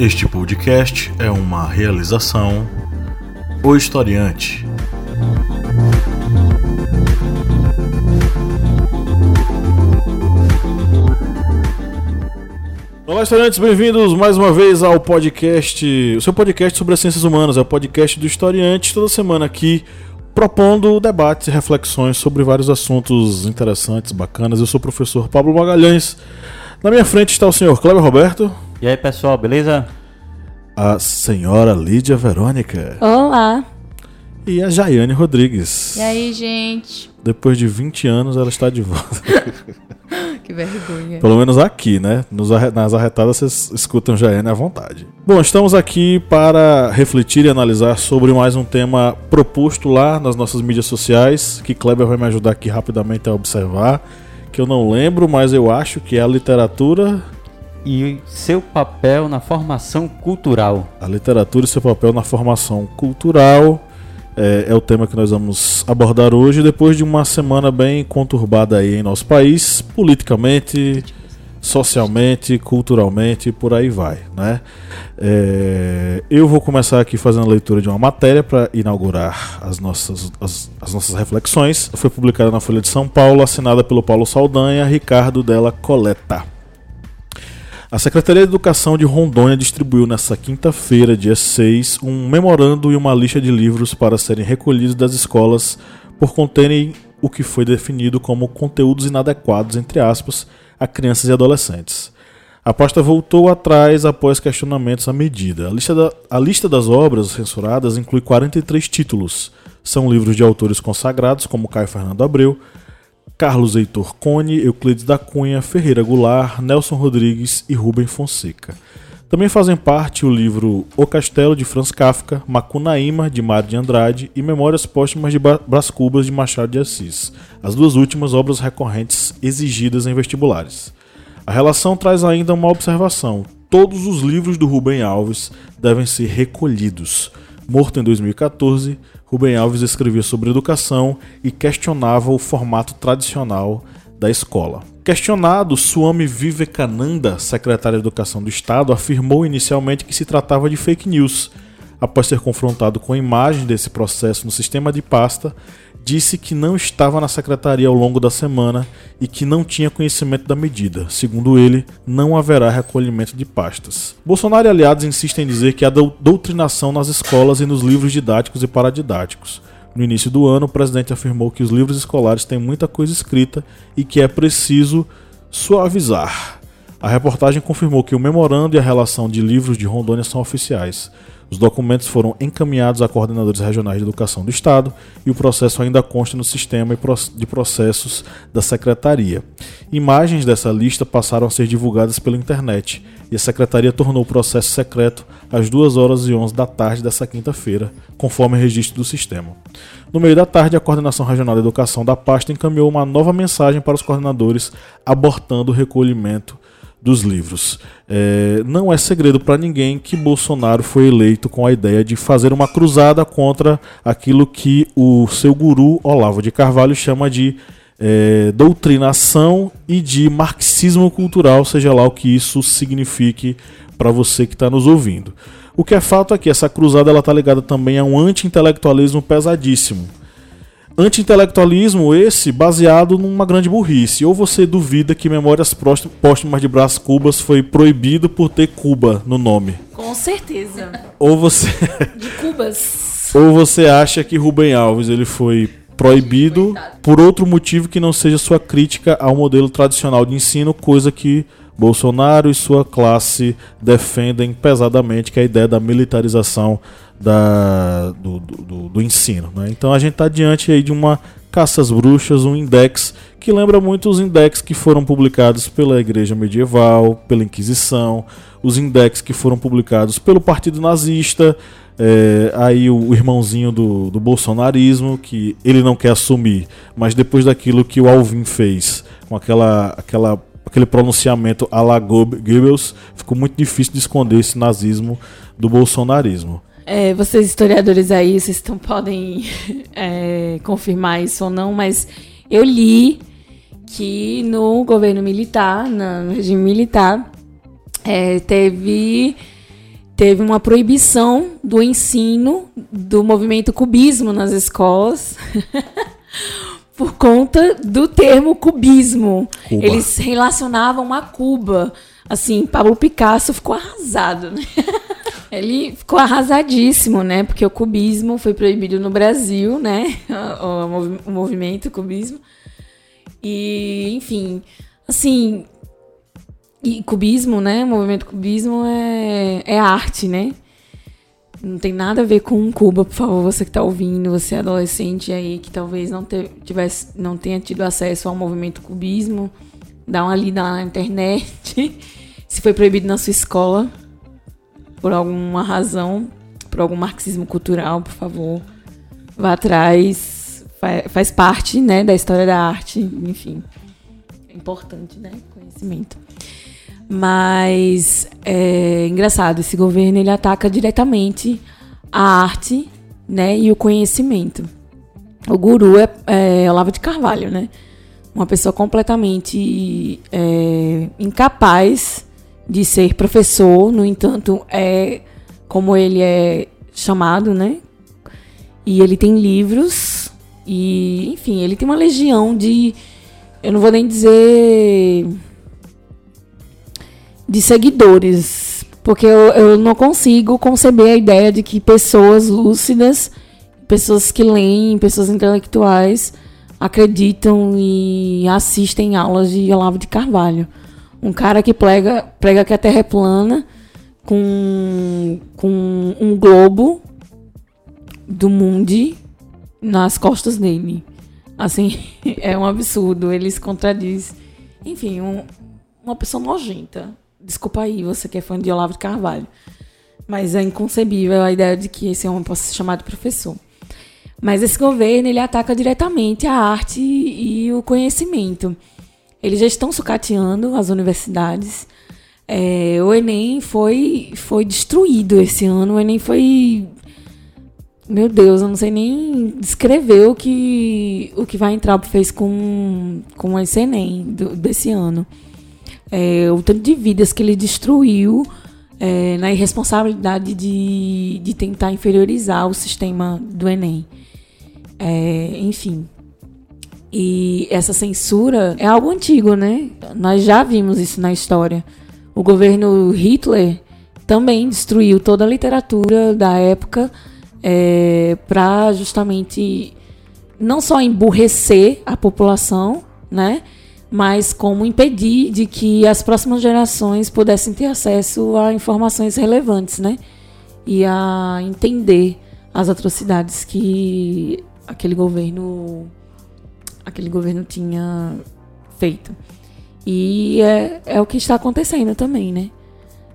Este podcast é uma realização O Historiante. Olá, historiantes, bem-vindos mais uma vez ao podcast, o seu podcast sobre as ciências humanas, é o podcast do Historiante, toda semana aqui propondo debates e reflexões sobre vários assuntos interessantes, bacanas. Eu sou o professor Pablo Magalhães. Na minha frente está o senhor Cleber Roberto. E aí, pessoal, beleza? A senhora Lídia Verônica. Olá. E a Jaiane Rodrigues. E aí, gente? Depois de 20 anos, ela está de volta. que vergonha. Pelo menos aqui, né? Nos, nas arretadas vocês escutam Jaiane à vontade. Bom, estamos aqui para refletir e analisar sobre mais um tema proposto lá nas nossas mídias sociais, que Kleber vai me ajudar aqui rapidamente a observar, que eu não lembro, mas eu acho que é a literatura e seu papel na formação cultural. A literatura e seu papel na formação cultural é, é, o tema que nós vamos abordar hoje, depois de uma semana bem conturbada aí em nosso país, politicamente, socialmente, culturalmente por aí vai, né? É, eu vou começar aqui fazendo a leitura de uma matéria para inaugurar as nossas, as, as, nossas reflexões. Foi publicada na Folha de São Paulo, assinada pelo Paulo Saldanha, Ricardo Della Coleta. A Secretaria de Educação de Rondônia distribuiu nesta quinta-feira, dia 6, um memorando e uma lista de livros para serem recolhidos das escolas por conterem o que foi definido como conteúdos inadequados, entre aspas, a crianças e adolescentes. A pasta voltou atrás após questionamentos à medida. A lista, da, a lista das obras censuradas inclui 43 títulos. São livros de autores consagrados como Caio Fernando Abreu, Carlos Heitor Cone, Euclides da Cunha, Ferreira Goulart, Nelson Rodrigues e Rubem Fonseca. Também fazem parte o livro O Castelo, de Franz Kafka, Macunaíma, de Mário de Andrade e Memórias Póstumas de Brás Cubas, de Machado de Assis, as duas últimas obras recorrentes exigidas em vestibulares. A relação traz ainda uma observação: todos os livros do Rubem Alves devem ser recolhidos. Morto em 2014, Rubem Alves escrevia sobre educação e questionava o formato tradicional da escola. Questionado, Swami Vivekananda, secretário de Educação do Estado, afirmou inicialmente que se tratava de fake news. Após ser confrontado com a imagem desse processo no sistema de pasta, disse que não estava na secretaria ao longo da semana e que não tinha conhecimento da medida. Segundo ele, não haverá recolhimento de pastas. Bolsonaro e aliados insistem em dizer que há doutrinação nas escolas e nos livros didáticos e paradidáticos. No início do ano, o presidente afirmou que os livros escolares têm muita coisa escrita e que é preciso suavizar. A reportagem confirmou que o memorando e a relação de livros de Rondônia são oficiais. Os documentos foram encaminhados a coordenadores regionais de educação do Estado e o processo ainda consta no sistema de processos da Secretaria. Imagens dessa lista passaram a ser divulgadas pela internet e a Secretaria tornou o processo secreto às 2 horas e 11 da tarde dessa quinta-feira, conforme registro do sistema. No meio da tarde, a Coordenação Regional de Educação da pasta encaminhou uma nova mensagem para os coordenadores abortando o recolhimento dos livros. É, não é segredo para ninguém que Bolsonaro foi eleito com a ideia de fazer uma cruzada contra aquilo que o seu guru Olavo de Carvalho chama de é, doutrinação e de marxismo cultural, seja lá o que isso signifique para você que está nos ouvindo. O que é fato é que essa cruzada está ligada também a um anti-intelectualismo pesadíssimo Anti-intelectualismo esse baseado numa grande burrice. Ou você duvida que Memórias Póstumas de Brás Cubas foi proibido por ter Cuba no nome. Com certeza. Ou você... De Cubas. Ou você acha que Rubem Alves ele foi proibido por outro motivo que não seja sua crítica ao modelo tradicional de ensino, coisa que Bolsonaro e sua classe defendem pesadamente, que é a ideia da militarização da, do, do, do ensino. Né? Então a gente está diante aí de uma caça às bruxas, um index que lembra muito os index que foram publicados pela Igreja Medieval, pela Inquisição, os index que foram publicados pelo Partido Nazista, é, aí o, irmãozinho do, do, bolsonarismo, que ele não quer assumir, mas depois daquilo que o Alvin fez, com aquela, aquela, aquele pronunciamento a la Goebbels, ficou muito difícil de esconder esse nazismo do bolsonarismo. É, vocês historiadores aí, vocês estão, podem é, confirmar isso ou não, mas eu li que no governo militar, no regime militar, é, teve teve uma proibição do ensino do movimento cubismo nas escolas. por conta do termo cubismo. Cuba. Eles relacionavam a Cuba. Assim, Pablo Picasso ficou arrasado, né? Ele ficou arrasadíssimo, né? Porque o cubismo foi proibido no Brasil, né? O, o movimento cubismo. E, enfim, assim. E cubismo, né? O movimento cubismo é, é arte, né? Não tem nada a ver com Cuba, por favor, você que tá ouvindo, você é adolescente aí que talvez não, te- tivesse, não tenha tido acesso ao movimento cubismo, dá uma lida na internet. Se foi proibido na sua escola, por alguma razão, por algum marxismo cultural, por favor, vá atrás. Fa- Faz parte, né, da história da arte, enfim. É importante, né, conhecimento. Mas é engraçado, esse governo ele ataca diretamente a arte, né, e o conhecimento. O guru é, é Olavo de Carvalho, né? Uma pessoa completamente é, incapaz de ser professor, no entanto, é como ele é chamado, né? E ele tem livros e, enfim, ele tem uma legião de eu não vou nem dizer de seguidores, porque eu, eu não consigo conceber a ideia de que pessoas lúcidas, pessoas que leem, pessoas intelectuais acreditam e assistem aulas de Olavo de Carvalho. Um cara que prega, prega que a Terra é plana com, com um globo do mundo nas costas dele. Assim, é um absurdo, ele se contradiz. Enfim, um- uma pessoa nojenta. Desculpa aí, você que é fã de Olavo de Carvalho. Mas é inconcebível a ideia de que esse homem possa ser chamado professor. Mas esse governo, ele ataca diretamente a arte e o conhecimento. Eles já estão sucateando as universidades. É, o Enem foi, foi destruído esse ano. O Enem foi meu Deus, eu não sei nem descrever o que, o que vai entrar fez com, com esse Enem do- desse ano. É, o tanto de vidas que ele destruiu é, na irresponsabilidade de, de tentar inferiorizar o sistema do Enem. É, enfim. E essa censura é algo antigo, né? Nós já vimos isso na história. O governo Hitler também destruiu toda a literatura da época para justamente não só emburrecer a população, né? Mas como impedir de que as próximas gerações pudessem ter acesso a informações relevantes, né? E a entender as atrocidades que aquele governo aquele governo tinha feito. E é, é o que está acontecendo também, né?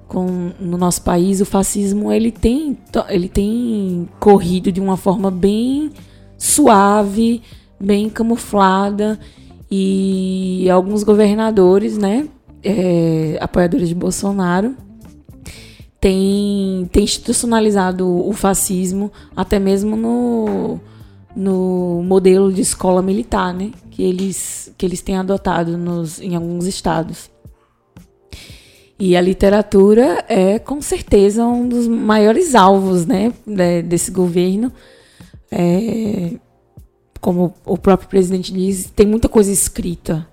Com, no nosso país, o fascismo ele tem, ele tem corrido de uma forma bem suave, bem camuflada. E alguns governadores, né, é, apoiadores de Bolsonaro, têm têm institucionalizado o fascismo até mesmo no, no modelo de escola militar, né? Que eles, que eles têm adotado nos, em alguns estados. E a literatura é com certeza um dos maiores alvos, né? de- desse governo. É, como o próprio presidente diz, tem muita coisa escrita,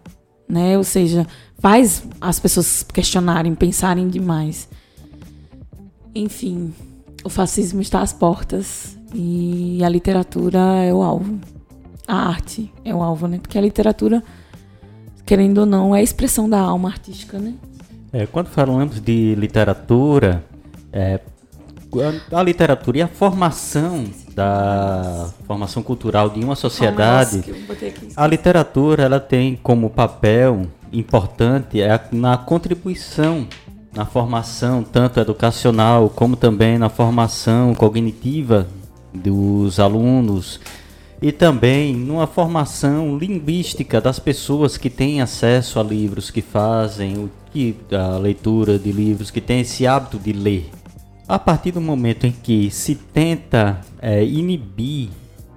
né? Ou seja, faz as pessoas questionarem, pensarem demais. Enfim, o fascismo está às portas e a literatura é o alvo. A arte é o alvo, né? Porque a literatura, querendo ou não, é a expressão da alma artística, né? É, quando falamos de literatura, é, a literatura e a formação da formação cultural de uma sociedade, a literatura ela tem como papel importante é na contribuição na formação tanto educacional como também na formação cognitiva dos alunos e também numa formação linguística das pessoas que têm acesso a livros, que fazem que a leitura de livros, que têm esse hábito de ler. A partir do momento em que se tenta eh, inibir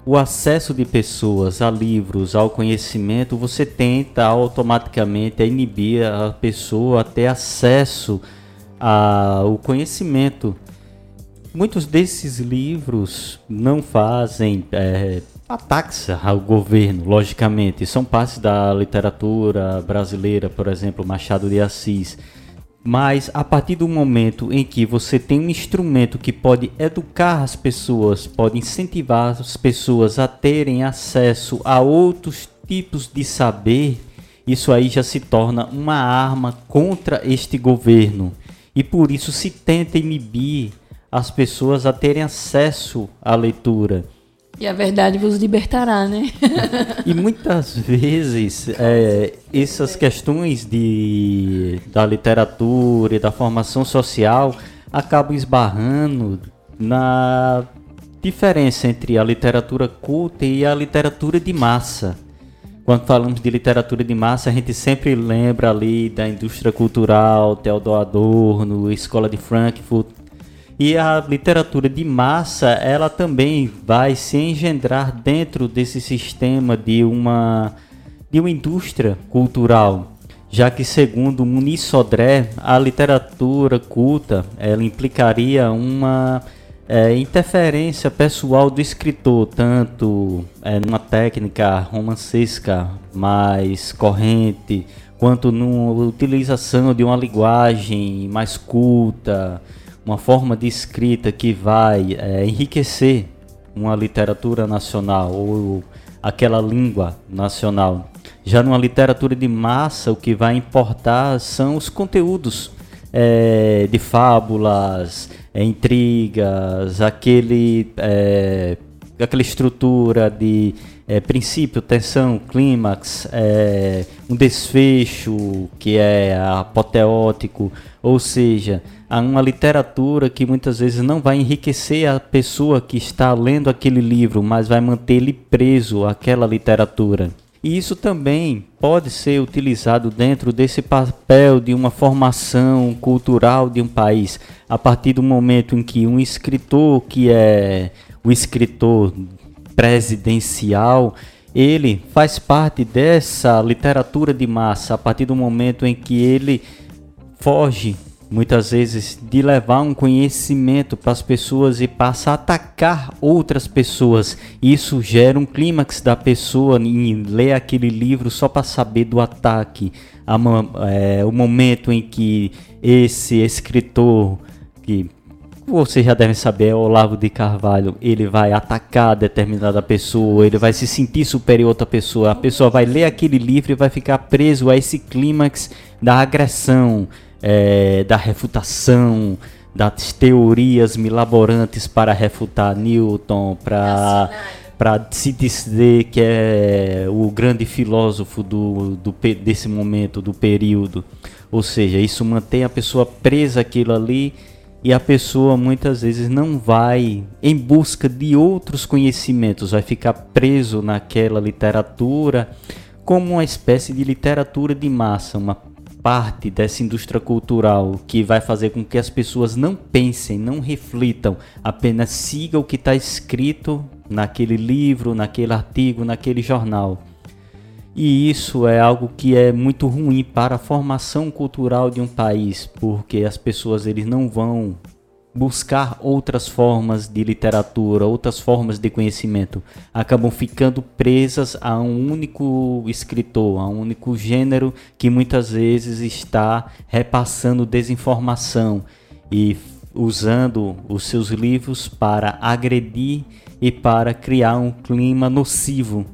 o acesso de pessoas a livros, ao conhecimento, você tenta automaticamente inibir a pessoa a ter acesso ao conhecimento. Muitos desses livros não fazem é, ataques ao governo, logicamente. São partes da literatura brasileira, por exemplo, Machado de Assis. Mas a partir do momento em que você tem um instrumento que pode educar as pessoas, pode incentivar as pessoas a terem acesso a outros tipos de saber, isso aí já se torna uma arma contra este governo. E por isso se tenta inibir as pessoas a terem acesso à leitura. E a verdade vos libertará, né? e muitas vezes é, essas questões de, da literatura e da formação social acabam esbarrando na diferença entre a literatura culta e a literatura de massa. Quando falamos de literatura de massa, a gente sempre lembra ali da indústria cultural, Theodor Adorno, Escola de Frankfurt. E a literatura de massa, ela também vai se engendrar dentro desse sistema de uma, de uma indústria cultural. Já que, segundo Muniz Sodré, a literatura culta ela implicaria uma é, interferência pessoal do escritor, tanto é, numa técnica romancesca mais corrente, quanto numa utilização de uma linguagem mais culta, uma forma de escrita que vai é, enriquecer uma literatura nacional ou aquela língua nacional. Já numa literatura de massa, o que vai importar são os conteúdos é, de fábulas, é, intrigas, aquele, é, aquela estrutura de é, princípio, tensão, clímax, é, um desfecho que é apoteótico, ou seja, há uma literatura que muitas vezes não vai enriquecer a pessoa que está lendo aquele livro, mas vai manter ele preso àquela literatura. E isso também pode ser utilizado dentro desse papel de uma formação cultural de um país, a partir do momento em que um escritor que é o escritor presidencial, ele faz parte dessa literatura de massa, a partir do momento em que ele foge muitas vezes de levar um conhecimento para as pessoas e passa a atacar outras pessoas. Isso gera um clímax da pessoa em ler aquele livro só para saber do ataque. É, o momento em que esse escritor, que você já deve saber, é Olavo de Carvalho, ele vai atacar determinada pessoa, ele vai se sentir superior a outra pessoa, a pessoa vai ler aquele livro e vai ficar preso a esse clímax da agressão, é, da refutação, das teorias milaborantes para refutar Newton, para para se dizer que é o grande filósofo do, do, desse momento, do período. Ou seja, isso mantém a pessoa presa aquilo ali e a pessoa muitas vezes não vai em busca de outros conhecimentos, vai ficar preso naquela literatura como uma espécie de literatura de massa, uma parte dessa indústria cultural que vai fazer com que as pessoas não pensem, não reflitam, apenas sigam o que está escrito naquele livro, naquele artigo, naquele jornal. E isso é algo que é muito ruim para a formação cultural de um país, porque as pessoas eles não vão buscar outras formas de literatura, outras formas de conhecimento, acabam ficando presas a um único escritor, a um único gênero que muitas vezes está repassando desinformação e usando os seus livros para agredir e para criar um clima nocivo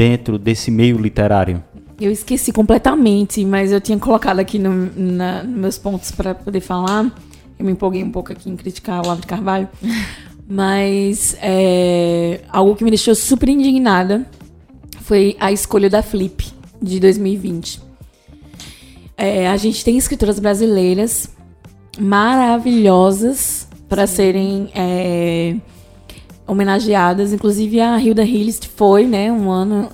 dentro desse meio literário. Eu esqueci completamente, mas eu tinha colocado aqui no, na, nos meus pontos para poder falar eu me empolguei um pouco aqui em criticar o Olavo de Carvalho. Mas é, algo que me deixou super indignada foi a escolha da Flip de 2020. É, a gente tem escritoras brasileiras maravilhosas para serem é, homenageadas. Inclusive a Hilda Hillist foi, né, um ano.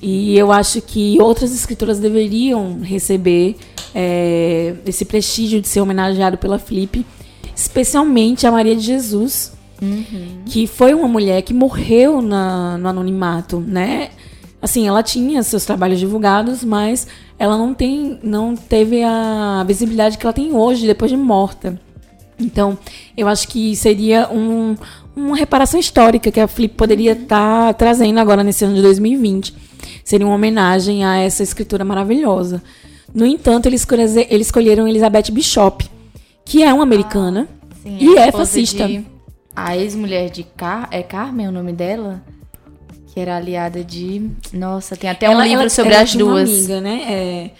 E eu acho que outras escritoras deveriam receber é, esse prestígio de ser homenageado pela Flip, especialmente a Maria de Jesus, uhum. que foi uma mulher que morreu na, no anonimato, né? Assim, ela tinha seus trabalhos divulgados, mas ela não tem, não teve a visibilidade que ela tem hoje depois de morta. Então, eu acho que seria um, uma reparação histórica que a Flip poderia estar tá trazendo agora nesse ano de 2020. Seria uma homenagem a essa escritura maravilhosa. No entanto, eles, eles escolheram Elizabeth Bishop, que é uma americana ah, sim, e é fascista. De, a ex-mulher de Car é Carmen o nome dela? Que era aliada de. Nossa, tem até um ela, livro ela, sobre ela as duas. Uma amiga, né? É,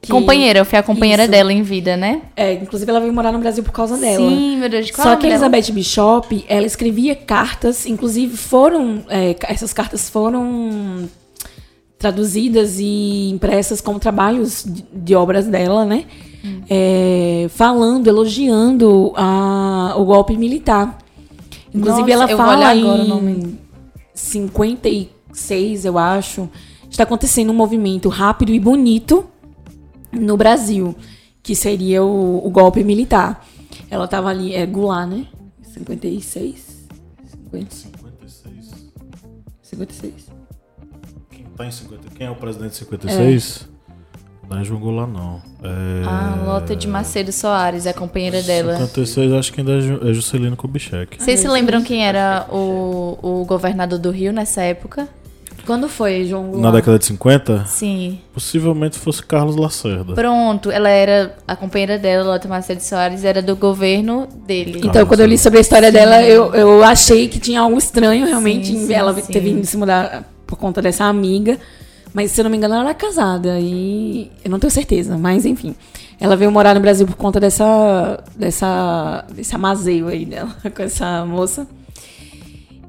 que... Companheira, eu fui a companheira Isso. dela em vida, né? É, inclusive ela veio morar no Brasil por causa dela. Sim, meu Deus, qual Só que Elizabeth? Bishop, ela escrevia cartas, inclusive foram. É, essas cartas foram traduzidas e impressas como trabalhos de, de obras dela, né? Hum. É, falando, elogiando a, o golpe militar. Inclusive, Nossa, ela fala em 56, eu acho, está acontecendo um movimento rápido e bonito no Brasil, que seria o, o golpe militar. Ela estava ali, é Goulart, né? 56? 56. 56. Quem, tá em 50, quem é o presidente de 56? É. Não é João Goulart, não. É... Ah, Lota de Macedo Soares, é a companheira dela. 56, acho que ainda é Juscelino Kubitschek. Vocês se lembram quem era o, o governador do Rio nessa época? Quando foi, João Goulart? Na década de 50? Sim. Possivelmente fosse Carlos Lacerda. Pronto, ela era a companheira dela, Lota Macedo Soares, era do governo dele. Então, quando eu li sobre a história sim. dela, eu, eu achei que tinha algo estranho realmente sim, sim, ela ter vindo se mudar por conta dessa amiga. Mas se eu não me engano, ela era casada e eu não tenho certeza, mas enfim. Ela veio morar no Brasil por conta dessa dessa desse amazeio aí dela com essa moça.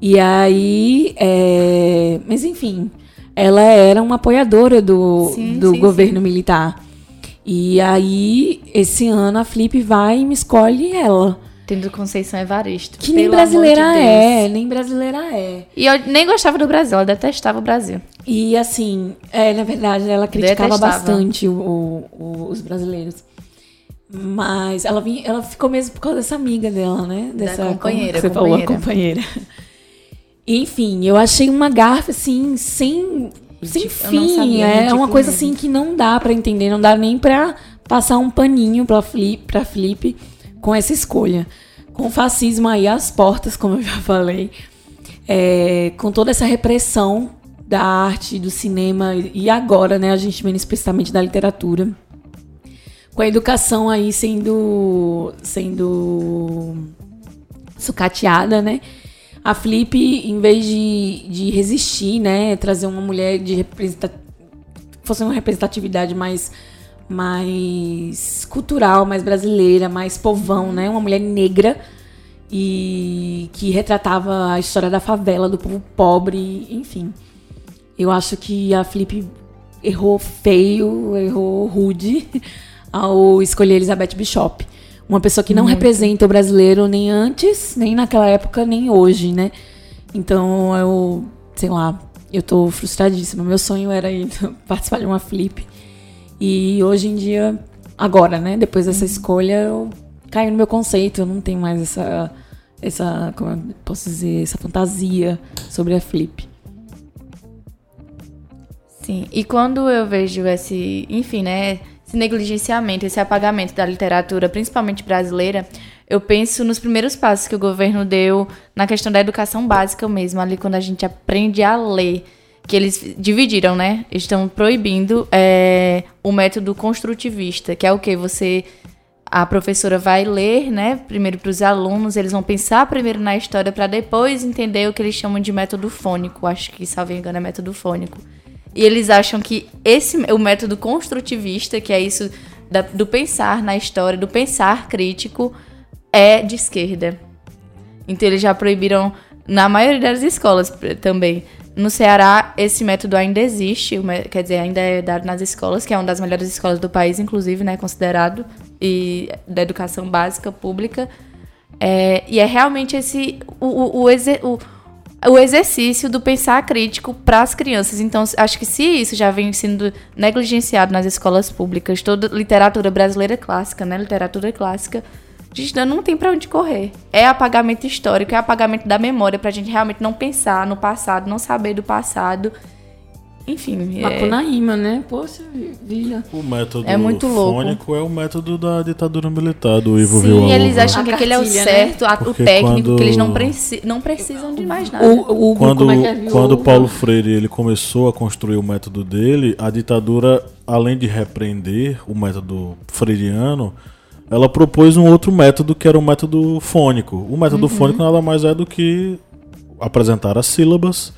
E aí, é... mas enfim, ela era uma apoiadora do, sim, do sim, governo sim. militar. E aí, esse ano a Flip vai e me escolhe ela. Tendo Conceição Evaristo. Que nem brasileira de é, nem brasileira é. E eu nem gostava do Brasil, ela detestava o Brasil. E assim, é, na verdade, ela criticava detestava. bastante o, o, os brasileiros. Mas ela, vinha, ela ficou mesmo por causa dessa amiga dela, né? Dessa da companheira. Você companheira. falou, a companheira. Enfim, eu achei uma garfa assim, sem, sem fim. É uma coisa assim que não dá para entender, não dá nem pra passar um paninho pra Flip, pra Flip com essa escolha. Com o fascismo aí às portas, como eu já falei, é, com toda essa repressão da arte, do cinema e agora, né, a gente vendo especificamente da literatura, com a educação aí sendo sendo sucateada, né? A Flip, em vez de, de resistir, né, trazer uma mulher de representatividade, fosse uma representatividade mais mais cultural, mais brasileira, mais povão, né? Uma mulher negra e que retratava a história da favela, do povo pobre, enfim. Eu acho que a Felipe errou feio, errou rude ao escolher Elizabeth Bishop. Uma pessoa que não Muito. representa o brasileiro nem antes, nem naquela época, nem hoje, né? Então eu, sei lá, eu tô frustradíssima. Meu sonho era ir participar de uma flip. E hoje em dia, agora, né? Depois dessa uhum. escolha, eu caio no meu conceito. Eu não tenho mais essa, essa, como eu posso dizer, essa fantasia sobre a flip. Sim. E quando eu vejo esse, enfim, né? Esse negligenciamento, esse apagamento da literatura, principalmente brasileira, eu penso nos primeiros passos que o governo deu na questão da educação básica mesmo, ali quando a gente aprende a ler que eles dividiram, né? Estão proibindo é, o método construtivista, que é o que você a professora vai ler, né? Primeiro para os alunos, eles vão pensar primeiro na história para depois entender o que eles chamam de método fônico. Acho que, salvo engano, é método fônico. E eles acham que esse o método construtivista, que é isso da, do pensar na história, do pensar crítico, é de esquerda. Então eles já proibiram na maioria das escolas também. No Ceará, esse método ainda existe, quer dizer, ainda é dado nas escolas, que é uma das melhores escolas do país, inclusive, né, considerado, e da educação básica pública. É, e é realmente esse o, o, o, o, o exercício do pensar crítico para as crianças. Então, acho que se isso já vem sendo negligenciado nas escolas públicas, toda literatura brasileira clássica, né, literatura clássica, a gente não tem para onde correr. É apagamento histórico, é apagamento da memória pra gente realmente não pensar no passado, não saber do passado. Enfim. É, Macunaíma, né? Poxa vida. O método É muito louco. fônico é o método da ditadura militar, do Ivo sim, Vilas eles acham A que aquele é o né? certo, a- o Porque técnico, quando- que eles não, preci não precisam de mais nada. O, o Quando, como é que é? Quando Paulo Freire ele começou a construir o método dele, a ditadura, além de repreender o método freiriano, ela propôs um outro método que era o método fônico. O método fônico nada mais é do que apresentar as sílabas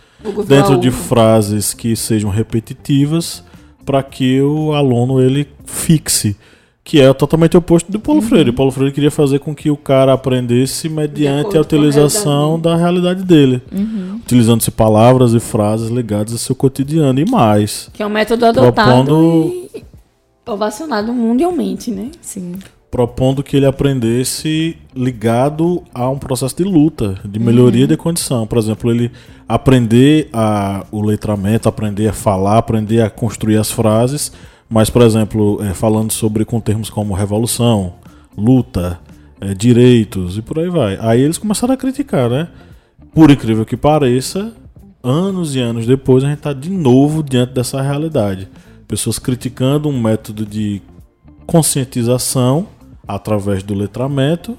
dentro de frases que sejam repetitivas para que o aluno ele fixe, que é totalmente oposto do Paulo Freire. Paulo Freire queria fazer com que o cara aprendesse mediante a utilização realidade da realidade dele, utilizando-se palavras e frases ligadas ao seu cotidiano e mais. Que é um método adotado Propondo- e ovacionado mundialmente, né? Sim. Propondo que ele aprendesse ligado a um processo de luta, de melhoria de condição. Por exemplo, ele aprender a, o letramento, aprender a falar, aprender a construir as frases, mas, por exemplo, eh, falando sobre com termos como revolução, luta, eh, direitos e por aí vai. Aí eles começaram a criticar, né? Por incrível que pareça, anos e anos depois a gente está de novo diante dessa realidade. Pessoas criticando um método de conscientização através do letramento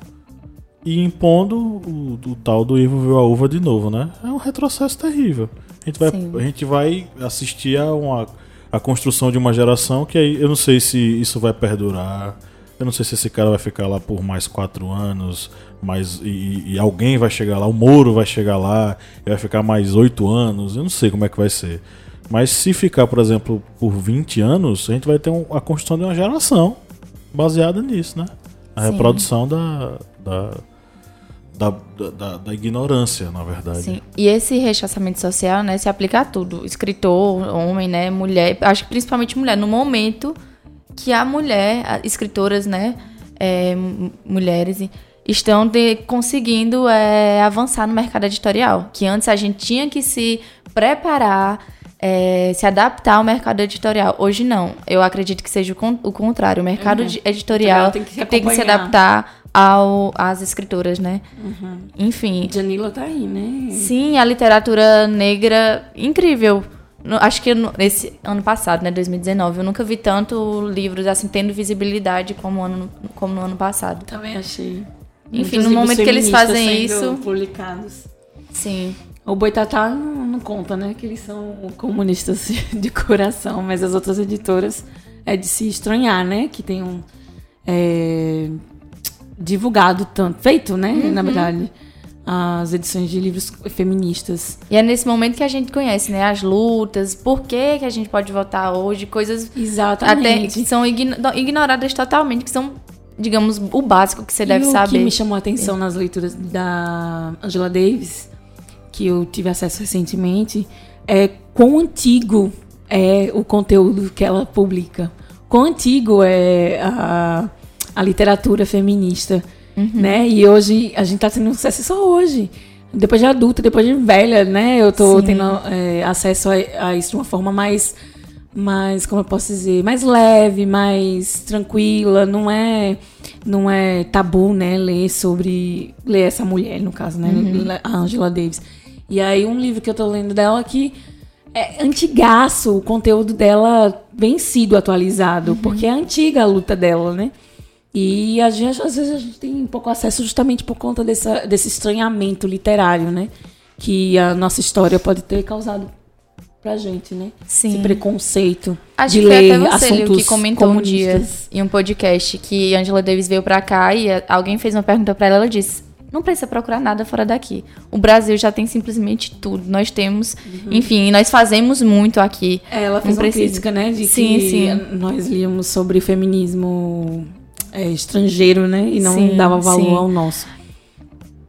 e impondo o, o tal do Ivo viu a uva de novo, né? É um retrocesso terrível. A gente vai, Sim. a gente vai assistir a uma a construção de uma geração que aí eu não sei se isso vai perdurar. Eu não sei se esse cara vai ficar lá por mais quatro anos, mais e, e alguém vai chegar lá, o Moro vai chegar lá, e vai ficar mais oito anos. Eu não sei como é que vai ser. Mas se ficar, por exemplo, por 20 anos, a gente vai ter um- a construção de uma geração baseada nisso, né? A Sim. reprodução da da, da, da, da- ignorância, na verdade. Sim. E esse rechaçamento social, né, se aplica a tudo. Escritor, homem, né, mulher, acho que principalmente mulher, no momento que a mulher, escritoras, né, é, mulheres, estão de- conseguindo é, avançar no mercado editorial. Que antes a gente tinha que se preparar, é, se adaptar ao mercado editorial. Hoje não. Eu acredito que seja o, con- o contrário. O mercado Uhum. edi- editorial Tem que se tem que se adaptar ao, às escritoras, né? Uhum. Enfim, Janila tá aí, né? Sim, a literatura negra incrível. No- acho que no- esse ano passado, né, 2019, eu nunca vi tanto livros assim tendo visibilidade como, ano, como no ano passado. Também achei. Enfim, Muitos no momento que eles fazem isso- publicados. Sim. O Boitatá não, não conta, né? Que eles são comunistas de coração, mas as outras editoras é de se estranhar, né? Que tenham é, divulgado tanto, feito, né? Uhum. Na verdade, as edições de livros feministas. E é nesse momento que a gente conhece, né, as lutas, por que, que a gente pode votar hoje, coisas até Exatamente. que são igno- ignoradas totalmente, que são, digamos, o básico que você e deve o saber. que me chamou a atenção nas leituras da Angela Davis, que eu tive acesso recentemente, é quão antigo é o conteúdo que ela publica. Quão antigo é a, a literatura feminista, né? E hoje a gente tá tendo acesso só hoje. Depois de adulta, depois de velha, né? Eu tô Sim. tendo é, acesso a, a isso de uma forma mais mais, como eu posso dizer, mais leve, mais tranquila, não é não é tabu, né, ler sobre ler essa mulher, no caso, né, a Angela Davis. E aí um livro que eu tô lendo dela que é antigaço, o conteúdo dela vem sido atualizado, porque é antiga a luta dela, né? E a gente, às vezes a gente tem pouco acesso justamente por conta dessa, desse estranhamento literário, né? Que a nossa história pode ter causado pra gente, né? Sim. Esse preconceito Acho de que ler até você, assuntos que comentou um dia comunistas. em um podcast que Angela Davis veio pra cá e alguém fez uma pergunta pra ela, ela disse: "Não precisa procurar nada fora daqui. O Brasil já tem simplesmente tudo. Nós temos, enfim, nós fazemos muito aqui. É, ela fez Não uma precisa. crítica, né? De Sim, que sim. nós líamos sobre feminismo é, estrangeiro, né? E não Sim, dava valor sim. ao nosso.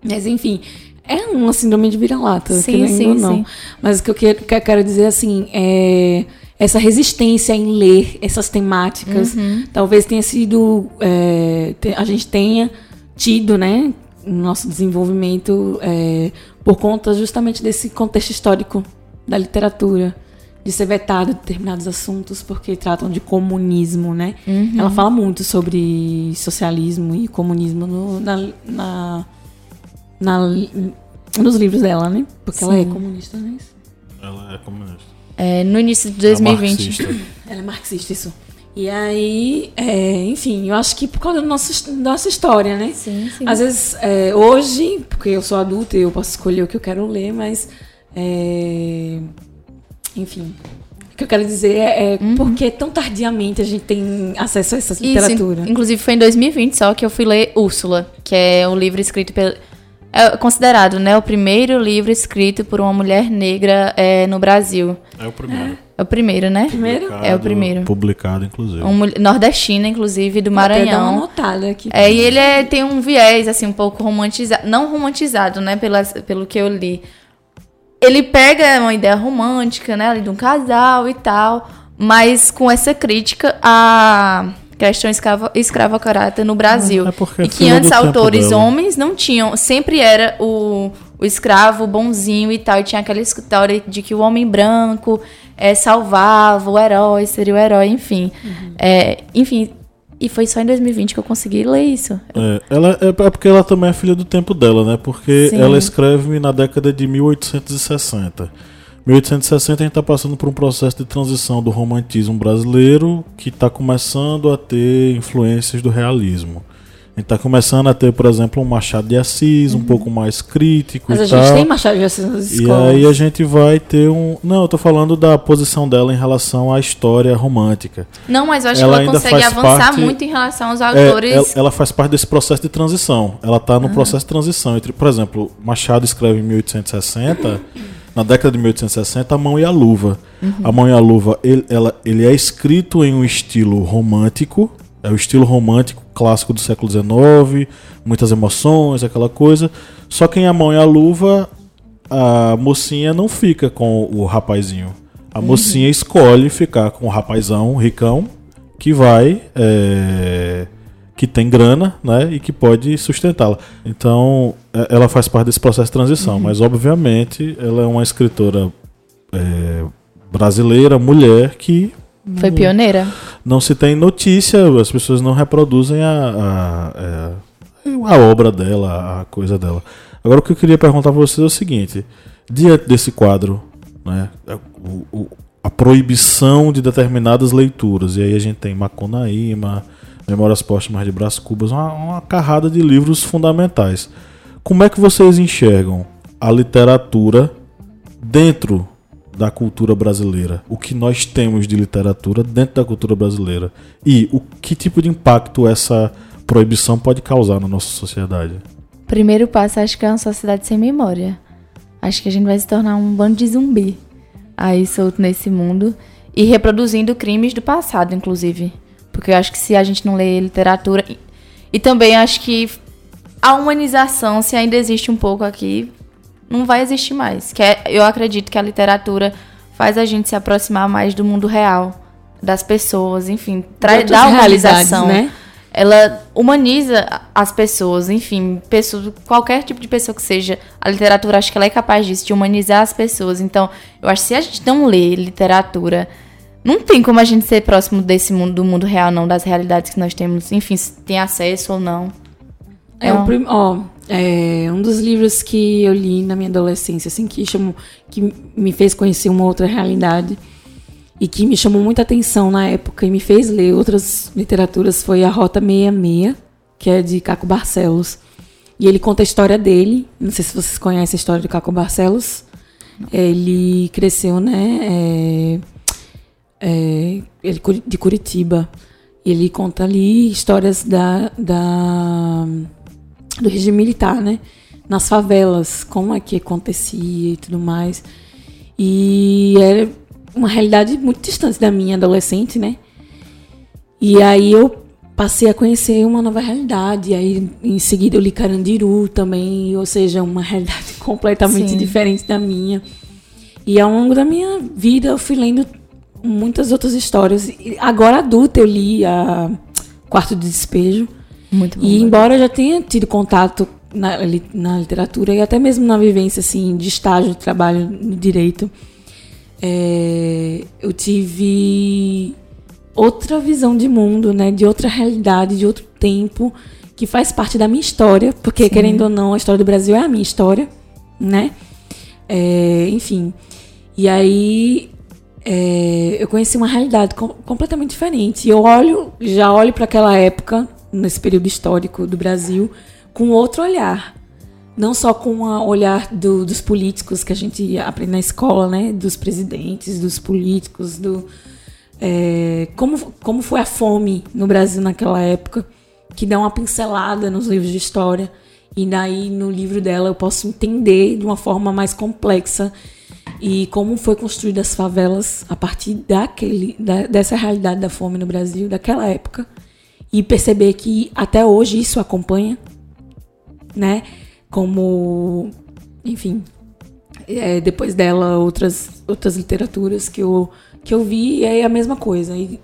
Mas, enfim, é uma síndrome de vira-lata, Sim, querendo sim, não. sim. Mas o que eu quero, que eu quero dizer, assim, é essa resistência em ler essas temáticas. Uhum. Talvez tenha sido... é, a gente tenha tido, né? No nosso desenvolvimento é, por conta justamente desse contexto histórico da literatura de ser vetado determinados assuntos porque tratam de comunismo, né? Uhum. Ela fala muito sobre socialismo e comunismo no- na, na, na- nos livros dela, né? Porque ela é Sim. comunista, né? Ela é comunista. É, no início de 2020. Marxista. Ela é marxista, isso. E aí, é, enfim, eu acho que por causa da nossa, nossa história, né? Sim, sim. Às vezes, é, hoje, porque eu sou adulta e eu posso escolher o que eu quero ler, mas. é, enfim. O que eu quero dizer é, é por que tão tardiamente a gente tem acesso a essa Isso, literatura. in- inclusive foi em 2020 só que eu fui ler Úrsula, que é um livro escrito pelo. É considerado, né, o primeiro livro escrito por uma mulher negra é, no Brasil. É o primeiro. É o primeiro, né? Primeiro? É o primeiro. Publicado, inclusive. Um nordestina, inclusive, do Vou até dar Maranhão. aqui. É, e ele é- tem um viés, assim, um pouco romantizado. Não romantizado, né? Pelas, pelo que eu li. Ele pega uma ideia romântica, né? Ali de um casal e tal. Mas com essa crítica à questão escrava, escravocrata no Brasil. É porque e que antes autores dela. homens não tinham. Sempre era o, o escravo bonzinho e tal. E tinha aquela história de que o homem branco é, salvava o herói, seria o herói, enfim. É, enfim, e foi só em 2020 que eu consegui ler isso. É, ela, é, é porque ela também é filha do tempo dela, né? Porque Sim. ela escreve na década de 1860. 1860 a gente está passando por um processo de transição do romantismo brasileiro que está começando a ter influências do realismo. A gente está começando a ter, por exemplo, um Machado de Assis, um pouco mais crítico Mas e a gente tal. tem Machado de Assis nas E escolas. aí a gente vai ter um. Não, eu tô falando da posição dela em relação à história romântica. Não, mas eu acho Ela que ela ainda consegue faz avançar parte- muito em relação aos É, autores. ela, ela faz parte desse processo de transição. Ela está no processo de transição entre, por exemplo, Machado escreve em 1860, na década de 1860, A Mão e a Luva. A Mão e a Luva, ele, ela- ele é escrito em um estilo romântico, é o estilo romântico clássico do século XIX, muitas emoções, aquela coisa. Só que em A Mão e a Luva, a mocinha não fica com o rapazinho. A mocinha escolhe ficar com o rapazão ricão que vai, é, que tem grana, né, e que pode sustentá-la. Então, é, ela faz parte desse processo de transição, mas obviamente ela é uma escritora é, brasileira, mulher, que Foi pioneira. não se tem notícia, as pessoas não reproduzem a, a, é, a obra dela, a coisa dela. Agora o que eu queria perguntar para vocês é o seguinte: diante desse quadro, né, o- o- a proibição de determinadas leituras, e aí a gente tem Macunaíma, Memórias Póstumas de Brás Cubas, uma, uma carrada de livros fundamentais. Como é que vocês enxergam a literatura dentro da cultura brasileira? O que nós temos de literatura dentro da cultura brasileira? E o que tipo de impacto essa proibição pode causar na nossa sociedade? Primeiro passo, acho que é uma sociedade sem memória. Acho que a gente vai se tornar um bando de zumbi aí solto nesse mundo e reproduzindo crimes do passado, inclusive. Porque eu acho que se a gente não lê literatura. E, e também acho que a humanização, se ainda existe um pouco aqui, não vai existir mais. Que é- eu acredito que a literatura faz a gente se aproximar mais do mundo real, das pessoas, enfim, traz da humanização né? ela humaniza as pessoas, enfim, pessoas, qualquer tipo de pessoa que seja. A literatura, acho que ela é capaz disso, de humanizar as pessoas. Então, eu acho que se a gente não lê literatura, não tem como a gente ser próximo desse mundo, do mundo real, não, das realidades que nós temos, enfim, se tem acesso ou não. É, Não. o prim... ó, é um dos livros que eu li na minha adolescência, assim, que chamou, que me fez conhecer uma outra realidade e que me chamou muita atenção na época e me fez ler outras literaturas foi A Rota 66, que é de Caco Barcelos. E ele conta a história dele. Não sei se vocês conhecem a história de Caco Barcelos. Ele cresceu, né? é, é, de Curitiba. Ele conta ali histórias da, da do regime militar, né? Nas favelas, como é que acontecia e tudo mais. E era uma realidade muito distante da minha adolescente, né? E aí eu passei a conhecer uma nova realidade. E aí em seguida eu li Carandiru também, ou seja, uma realidade completamente Sim. diferente da minha. E ao longo da minha vida eu fui lendo muitas outras histórias. Agora adulta eu li a Quarto de Despejo. Muito bom. E embora eu já tenha tido contato na, na literatura e até mesmo na vivência assim de estágio de trabalho no direito, é, eu tive outra visão de mundo, né, de outra realidade, de outro tempo que faz parte da minha história, porque querendo ou não a história do Brasil é a minha história, né? É, enfim. E aí é, eu conheci uma realidade com, completamente diferente. E eu olho, já olho para aquela época, nesse período histórico do Brasil, com outro olhar. Não só com o olhar do, dos políticos que a gente aprende na escola, né? Dos presidentes, dos políticos, do, é, como, como foi a fome no Brasil naquela época, que dá uma pincelada nos livros de história. E daí, no livro dela, eu posso entender de uma forma mais complexa e como foi construída as favelas a partir daquele, da, dessa realidade da fome no Brasil, daquela época. E perceber que até hoje isso acompanha, né? Como, enfim, é, depois dela, outras, outras literaturas que eu que eu vi e é a mesma coisa. E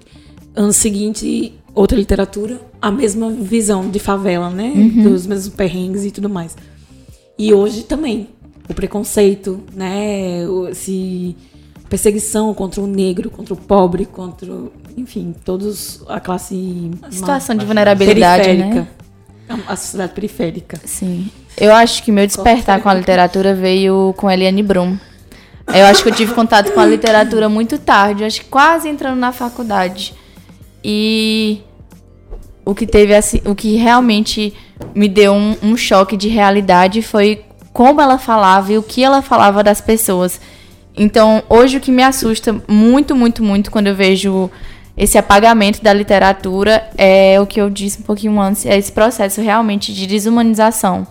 ano seguinte, outra literatura, a mesma visão de favela, né? Uhum. Dos mesmos perrengues e tudo mais. E hoje também, o preconceito, né? Se perseguição contra o negro, contra o pobre, contra, enfim, todos a classe a situação de vulnerabilidade, né? A sociedade periférica. Sim. Eu acho que meu despertar com a literatura veio com Eliane Brum. Eu acho que eu tive contato com a literatura muito tarde, acho que quase entrando na faculdade. E o que teve assim, o que realmente me deu um, um choque de realidade foi como ela falava e o que ela falava das pessoas. Então, hoje o que me assusta muito, muito, muito quando eu vejo esse apagamento da literatura é o que eu disse um pouquinho antes, é esse processo realmente de desumanização.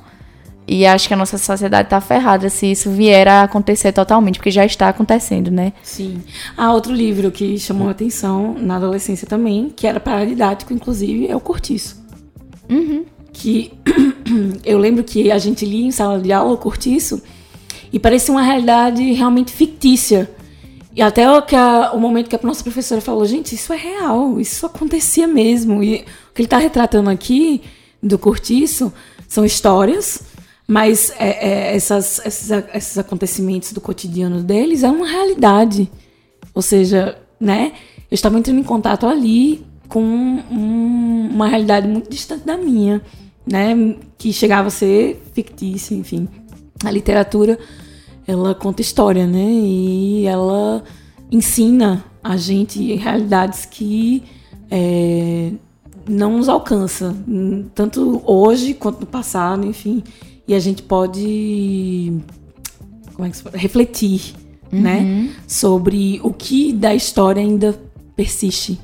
E acho que a nossa sociedade está ferrada se isso vier a acontecer totalmente, porque já está acontecendo, né? Sim. Há outro livro que chamou a atenção na adolescência também, que era paradidático, inclusive, é o Cortiço. Uhum. Que eu lembro que a gente lia em sala de aula o Cortiço e parecia uma realidade realmente fictícia. E até o, que a, o momento que a nossa professora falou, gente, isso é real, isso acontecia mesmo. E o que ele está retratando aqui do Cortiço são histórias mas é, é, essas, esses, esses acontecimentos do cotidiano deles é uma realidade. Ou seja, né? Eu estava entrando em contato ali com um, uma realidade muito distante da minha, né? Que chegava a ser fictícia, enfim. A literatura, ela conta história, né? E ela ensina a gente realidades que é, não nos alcança, tanto hoje quanto no passado, enfim e a gente pode como é que se fala? refletir, uhum. né, sobre o que da história ainda persiste,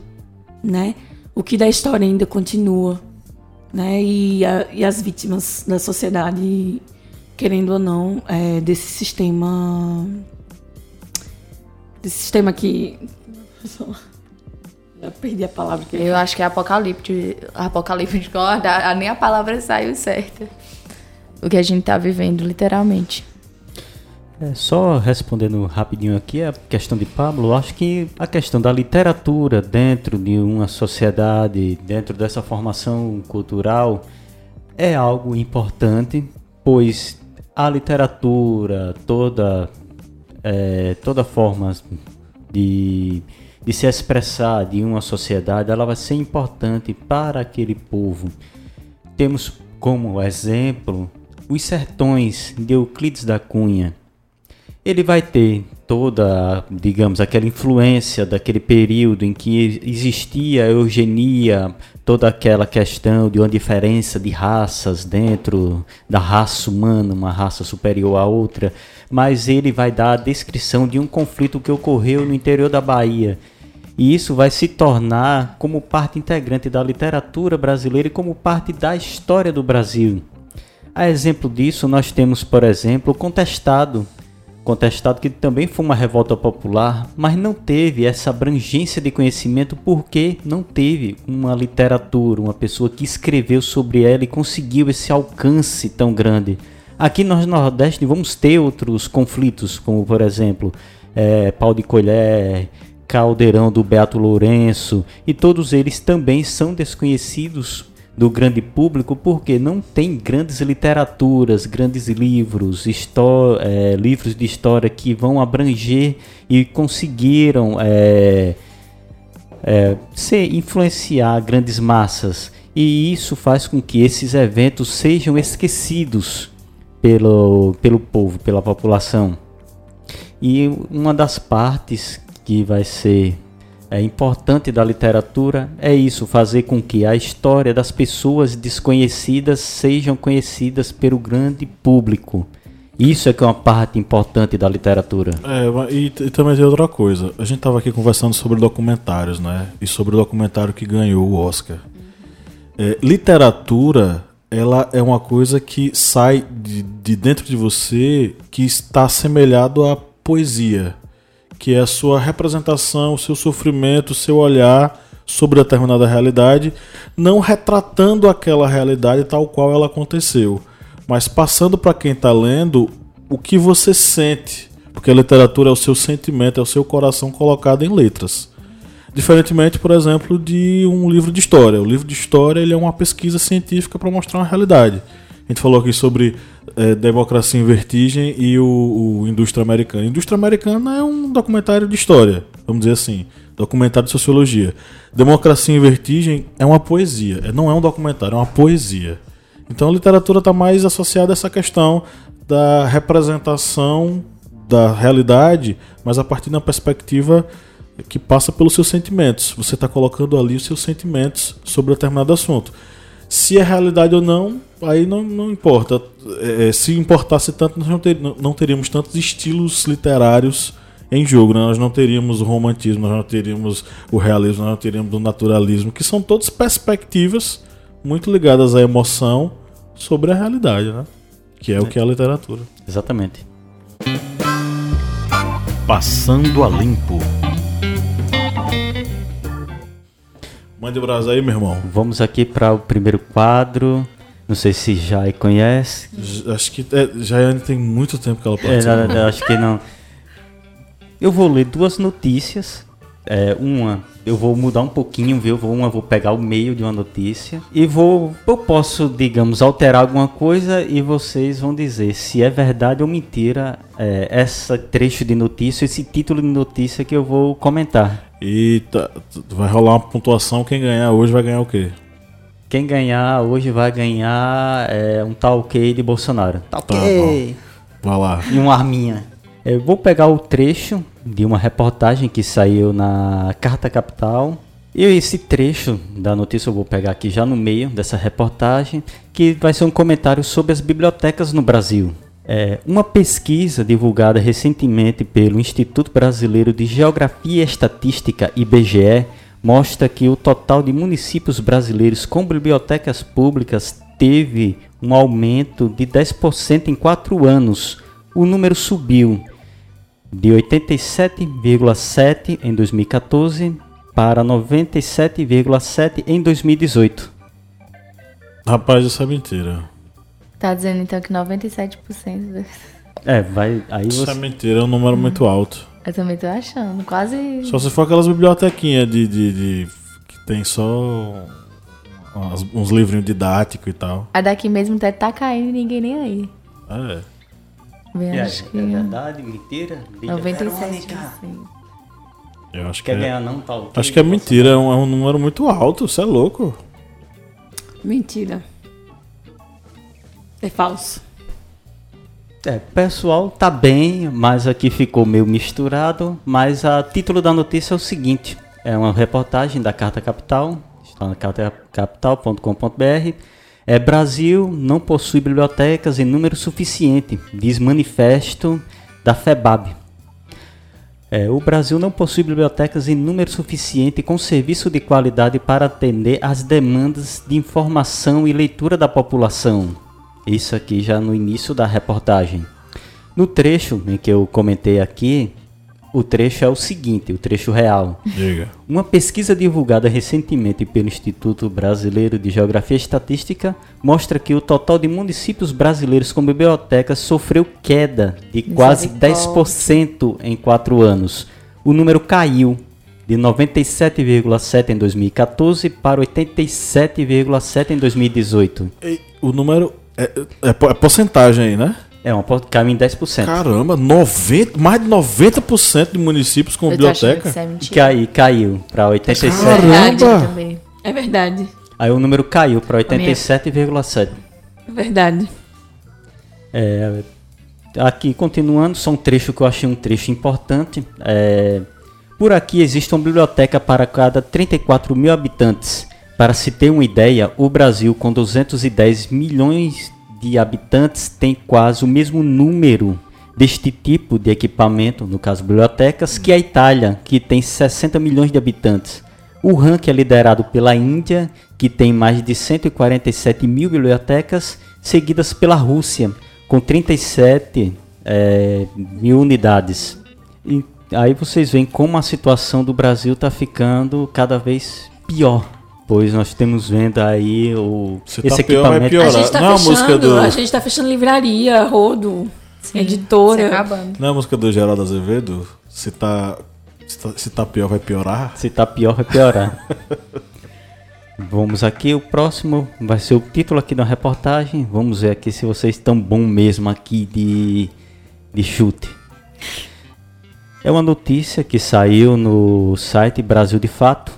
né? O que da história ainda continua, né? E, a, e as vítimas da sociedade, querendo ou não, é, desse sistema, desse sistema que eu perdi a palavra que eu acho que é apocalíptico, apocalíptico, nem a palavra saiu certa o que a gente está vivendo, literalmente. É, só respondendo rapidinho aqui a questão de Pablo, acho que a questão da literatura dentro de uma sociedade, dentro dessa formação cultural, é algo importante, pois a literatura, toda, é, toda forma de, de se expressar de uma sociedade, ela vai ser importante para aquele povo. Temos como exemplo os Sertões de Euclides da Cunha. Ele vai ter toda, digamos, aquela influência daquele período em que existia a eugenia, toda aquela questão de uma diferença de raças dentro da raça humana, uma raça superior à outra, mas ele vai dar a descrição de um conflito que ocorreu no interior da Bahia. E isso vai se tornar como parte integrante da literatura brasileira e como parte da história do Brasil. A exemplo disso, nós temos, por exemplo, Contestado. Contestado que também foi uma revolta popular, mas não teve essa abrangência de conhecimento porque não teve uma literatura, uma pessoa que escreveu sobre ela e conseguiu esse alcance tão grande. Aqui no Nordeste vamos ter outros conflitos, como por exemplo, é, Pau de Colher, Caldeirão do Beato Lourenço, e todos eles também são desconhecidos do grande público porque não tem grandes literaturas, grandes livros, é, livros de história que vão abranger e conseguiram é, é, se influenciar grandes massas. E isso faz com que esses eventos sejam esquecidos pelo, pelo povo, pela população. E uma das partes que vai ser é, importante da literatura é isso, fazer com que a história das pessoas desconhecidas sejam conhecidas pelo grande público. Isso é que é uma parte importante da literatura. É, e, e também tem outra coisa. A gente estava aqui conversando sobre documentários, né? E sobre o documentário que ganhou o Oscar. É, literatura, ela é uma coisa que sai de, de dentro de você que está assemelhado à poesia, que é a sua representação, o seu sofrimento, o seu olhar sobre determinada realidade, não retratando aquela realidade tal qual ela aconteceu mas passando para quem está lendo o que você sente, porque a literatura é o seu sentimento, é o seu coração colocado em letras. Diferentemente, por exemplo, de um livro de história. O livro de história ele é uma pesquisa científica para mostrar uma realidade. A gente falou aqui sobre é, Democracia em Vertigem e o, o Indústria Americana. Indústria Americana é um documentário de história, vamos dizer assim. Documentário de sociologia. Democracia em Vertigem é uma poesia. É, não é um documentário, é uma poesia. Então a literatura está mais associada a essa questão da representação da realidade, mas a partir uma perspectiva que passa pelos seus sentimentos. Você está colocando ali os seus sentimentos sobre determinado assunto. Se é realidade ou não, aí não, não importa. É, é se importasse tanto, nós não, ter, não, teríamos tantos estilos literários em jogo. Né? Nós não teríamos o romantismo, nós não teríamos o realismo, nós não teríamos o naturalismo, que são todas perspectivas muito ligadas à emoção sobre a realidade, né? Que é, é. o que é a literatura. Exatamente. Passando a limpo. Mande o braço aí, meu irmão. Vamos aqui para o primeiro quadro. Não sei se já conhece. Acho que é, Jaiane tem muito tempo que ela participa. É, acho que não. Eu vou ler duas notícias. É, uma eu vou mudar um pouquinho, viu? Vou, uma, vou pegar o meio de uma notícia e vou. Eu posso, digamos, alterar alguma coisa e vocês vão dizer se é verdade ou mentira é, essa trecho de notícia, esse título de notícia que eu vou comentar. E tá, vai rolar uma pontuação. Quem ganhar hoje vai ganhar o quê? Quem ganhar hoje vai ganhar é, um tal ok de Bolsonaro. Tal tá, ok. Vai lá. E uma arminha. Eu vou pegar o trecho de uma reportagem que saiu na Carta Capital. E esse trecho da notícia eu vou pegar aqui já no meio dessa reportagem, que vai ser um comentário sobre as bibliotecas no Brasil. É, uma pesquisa divulgada recentemente pelo Instituto Brasileiro de Geografia e Estatística, IBGE, mostra que o total de municípios brasileiros com bibliotecas públicas teve um aumento de 10% em quatro anos. O número subiu de 87,7 em 2014 para 97,7 em 2018. Rapaz, isso é mentira. Tá dizendo então que 97%. É, vai. Aí isso você... é mentira, é um número muito alto. Eu também tô achando, quase. Só se for aquelas bibliotequinhas de, de, de que tem só uns, uns livrinhos didáticos e tal. A daqui mesmo até tá caindo e ninguém nem aí. É. Bem, acho é, que... é verdade, mentira? 97. Eu acho Quer que é- ganhar não, tá Acho que é mentira, é um, é um número muito alto, você é louco. Mentira. É falso. É, pessoal tá bem, mas aqui ficou meio misturado. Mas a título da notícia é o seguinte: é uma reportagem da Carta Capital, está na cartacapital.com.br é, Brasil não possui bibliotecas em número suficiente, diz manifesto da FEBAB. É, o Brasil não possui bibliotecas em número suficiente com serviço de qualidade para atender às demandas de informação e leitura da população. Isso aqui já no início da reportagem. No trecho em que eu comentei aqui, o trecho é o seguinte, o trecho real. Diga. Uma pesquisa divulgada recentemente pelo Instituto Brasileiro de Geografia e Estatística mostra que o total de municípios brasileiros com bibliotecas sofreu queda de quase 10% em quatro anos. O número caiu de 97,7 em 2014 para 87,7 em 2018. O número é, é, é porcentagem aí, né? É, uma caiu em 10%. Caramba, 90, mais de 90% de municípios com Eu biblioteca. Cai, caiu para 87%. Caramba! É verdade. Aí o número caiu para 87,7%. É verdade. É, aqui, continuando, só um trecho que eu achei um trecho importante. É, Por aqui existe uma biblioteca para cada 34 mil habitantes. Para se ter uma ideia, o Brasil, com 210 milhões de habitantes, tem quase o mesmo número deste tipo de equipamento, no caso bibliotecas, que a Itália, que tem 60 milhões de habitantes. O ranking é liderado pela Índia, que tem mais de 147 mil bibliotecas, seguidas pela Rússia, com 37 é, mil unidades. E aí vocês veem como a situação do Brasil está ficando cada vez pior. Pois nós temos vendo aí o, Se tá esse pior, vai equipamento. piorar. A gente tá Não é a fechando, música do- a gente tá fechando livraria, rodo, Sim, editora. Não é a música do Geraldo Azevedo? Se tá, se tá, se tá pior, vai piorar? Se tá pior, vai piorar. Vamos aqui, o próximo vai ser o título aqui da reportagem. Vamos ver aqui se vocês estão bom mesmo aqui de, de chute. É uma notícia que saiu no site Brasil de Fato.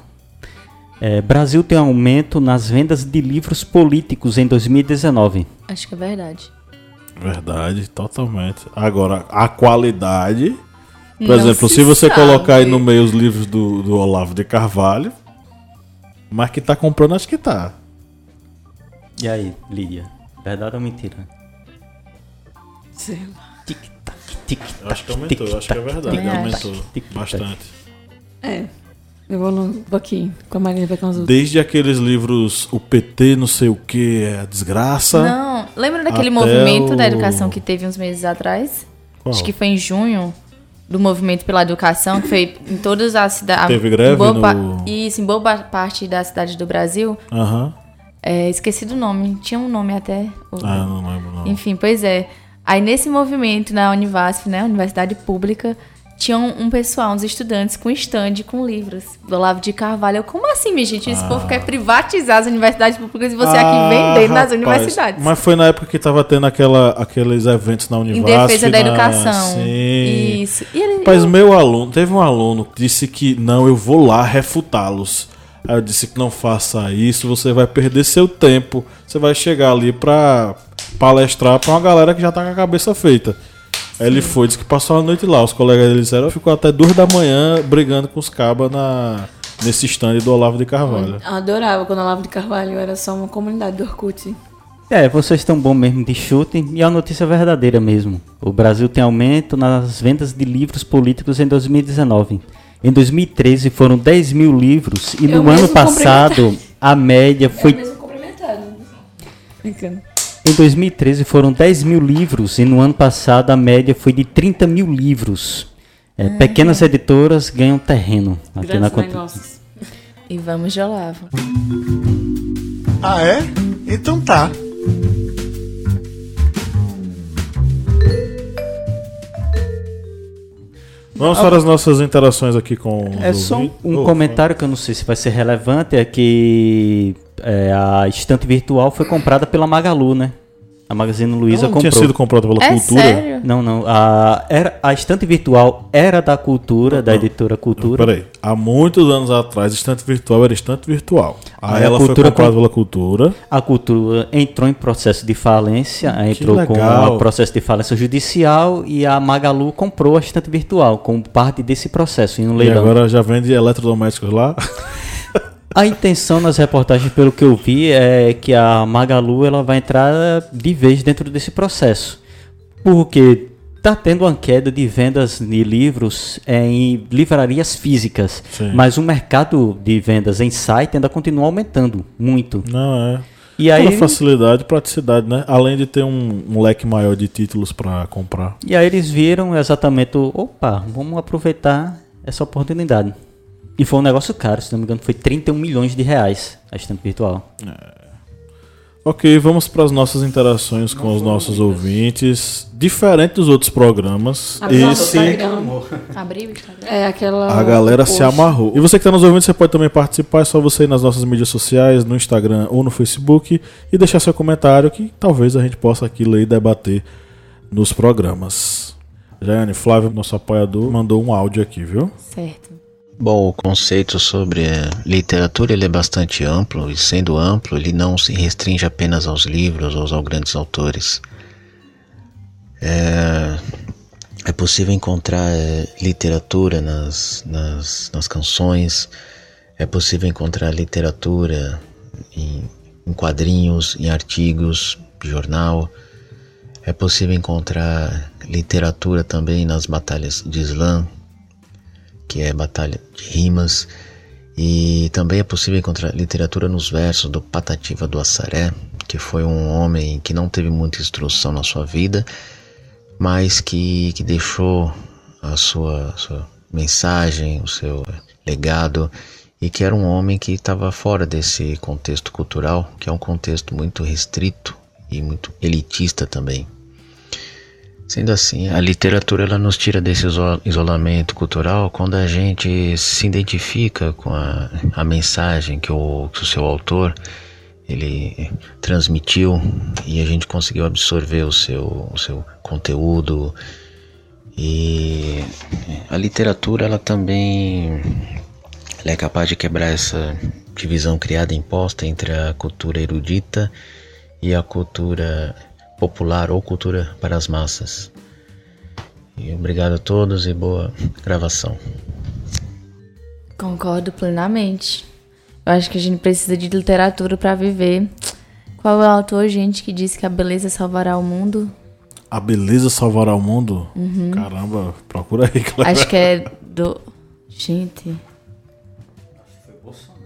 É, Brasil tem aumento nas vendas de livros políticos em 2019. Acho que é verdade. Verdade, totalmente. Agora, a qualidade. Por Não exemplo, se se você sabe. colocar aí no meio os livros do, do Olavo de Carvalho, mas que tá comprando, acho que tá. E aí, Lídia? Verdade ou mentira? Sei lá. Tic-tac, tic-tac. Acho que aumentou, eu acho que é verdade. Aumentou bastante. É. Eu vou, no, vou aqui com a Marina Beconzuto. Desde aqueles livros, o PT, não sei o que, é a desgraça. Não, lembra daquele movimento o- da educação que teve uns meses atrás? Qual? Acho que foi em junho. Do movimento pela educação, que foi em todas as cidades. Teve greve boa no- pa- Isso, em boa parte da cidade do Brasil. Aham. É, esqueci do nome. Tinha um nome até. o- Ah, não lembro não. Enfim, pois é. Aí nesse movimento na Univasf, né, Universidade Pública, tinha um, pessoal, uns estudantes com stand com livros do Olavo de Carvalho. Eu, como assim, minha gente? Esse povo quer privatizar as universidades públicas e você aqui Ah, vendendo nas universidades. Mas foi na época que tava tendo aquela, aqueles eventos na Em Univasf. defesa da na- educação. Sim. Isso. E ele, Mas meu aluno, teve um aluno que disse que não, eu vou lá refutá-los. Aí eu disse que não faça isso, você vai perder seu tempo. Você vai chegar ali pra palestrar pra uma galera que já tá com a cabeça feita. Aí ele foi, disse que passou a noite lá. Os colegas dele disseram, ficou até duas da manhã brigando com os cabas na, nesse stand do Olavo de Carvalho. Eu adorava quando a Olavo de Carvalho era só uma comunidade do Orkut. É, vocês estão bom mesmo de chute e a notícia é verdadeira mesmo. O Brasil tem aumento nas vendas de livros políticos em 2019. Em 2013 foram 10 mil livros e Eu no ano passado a média foi. mesmo complementado. Brincando. Em 2013 foram 10 mil livros e no ano passado a média foi de 30 mil livros. É, pequenas editoras ganham terreno aqui na Grandes conta. negócios. E vamos de Olavo. Ah, é? Então tá. Vamos para as nossas interações aqui com É só um, um Oh, comentário que eu não sei se vai ser relevante, é que é, a estante virtual foi comprada pela Magalu, né? A Magazine Luiza Ela não comprou. tinha sido comprada pela É cultura. sério? Não, não. A, era, a estante virtual era da cultura, da editora Cultura. Peraí, há muitos anos atrás, estante virtual era estante virtual. Aí Aí a ela foi cultura comprada com- pela cultura. A cultura entrou em processo de falência, entrou com o processo de falência judicial e a Magalu comprou a estante virtual como parte desse processo em um E leilão. agora já vende eletrodomésticos lá. A intenção nas reportagens, pelo que eu vi, é que a Magalu ela vai entrar de vez dentro desse processo. Porque está tendo uma queda de vendas de livros em livrarias físicas. Sim. Mas o mercado de vendas em site ainda continua aumentando muito. Não é. E aí, Pela facilidade e praticidade, né? Além de ter um, um leque maior de títulos para comprar. e aí eles viram exatamente, opa, vamos aproveitar essa oportunidade. E foi um negócio caro, se não me engano, foi 31 milhões de reais a estante virtual. Ok, vamos para as nossas interações com os nossos ouvintes. Diferente dos outros programas, Abre nosso esse Instagram. Abriu o Instagram? É aquela. a galera post. se amarrou. E você que está nos ouvindo, você pode também participar. É só você ir nas nossas mídias sociais, no Instagram ou no Facebook e deixar seu comentário que talvez a gente possa aqui ler e debater nos programas. Jane, Flávio, nosso apoiador, mandou um áudio aqui, viu? Certo. Bom, o conceito sobre eh, literatura ele é bastante amplo e sendo amplo ele não se restringe apenas aos livros ou aos grandes autores. É, É possível encontrar é, literatura nas, nas, nas canções, é possível encontrar literatura em, em quadrinhos, em artigos jornal, é possível encontrar literatura também nas batalhas de Islã, que é batalha de rimas, e também é possível encontrar literatura nos versos do Patativa do Assaré, que foi um homem que não teve muita instrução na sua vida, mas que, que deixou a sua, sua mensagem, o seu legado, e que era um homem que estava fora desse contexto cultural, que é um contexto muito restrito e muito elitista também. Sendo assim, a literatura ela nos tira desse isolamento cultural quando a gente se identifica com a, a mensagem que o, que o seu autor ele transmitiu e a gente conseguiu absorver o seu, o seu conteúdo. E a literatura ela também ela é capaz de quebrar essa divisão criada e imposta entre a cultura erudita e a cultura popular ou cultura para as massas. E obrigado a todos e boa gravação. Concordo plenamente. Eu acho que a gente precisa de literatura para viver. Qual é o autor, gente, que disse que a beleza salvará o mundo? A beleza salvará o mundo? Uhum. Caramba, procura aí, Clara. Acho que é do. Gente. Foi Bolsonaro.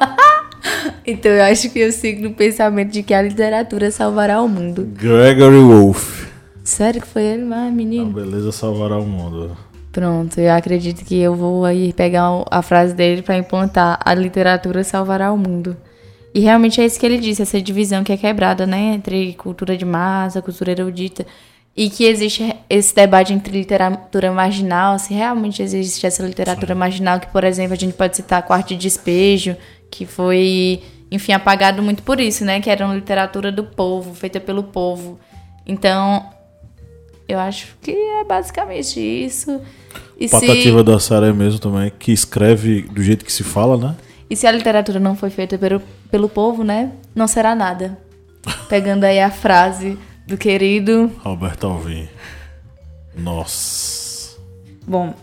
Então eu acho que eu sigo no pensamento de que a literatura salvará o mundo. Gregory Wolfe. Sério que foi ele, mas menino? A beleza salvará o mundo. Pronto, eu acredito que eu vou aí pegar a frase dele para implantar a literatura salvará o mundo. E realmente é isso que ele disse, essa divisão que é quebrada, né, entre cultura de massa, cultura erudita, e que existe esse debate entre literatura marginal, se realmente existe essa literatura Sim. marginal, que, por exemplo, a gente pode citar Quarto de Despejo, que foi enfim, apagado muito por isso, né? Que era uma literatura do povo, feita pelo povo. Então, eu acho que é basicamente isso. E Patativa se... da Saré mesmo também, que escreve do jeito que se fala, né? E se a literatura não foi feita pelo, pelo povo, né? Não será nada. Pegando aí a frase do querido... Roberto Alvim. Nossa. Bom,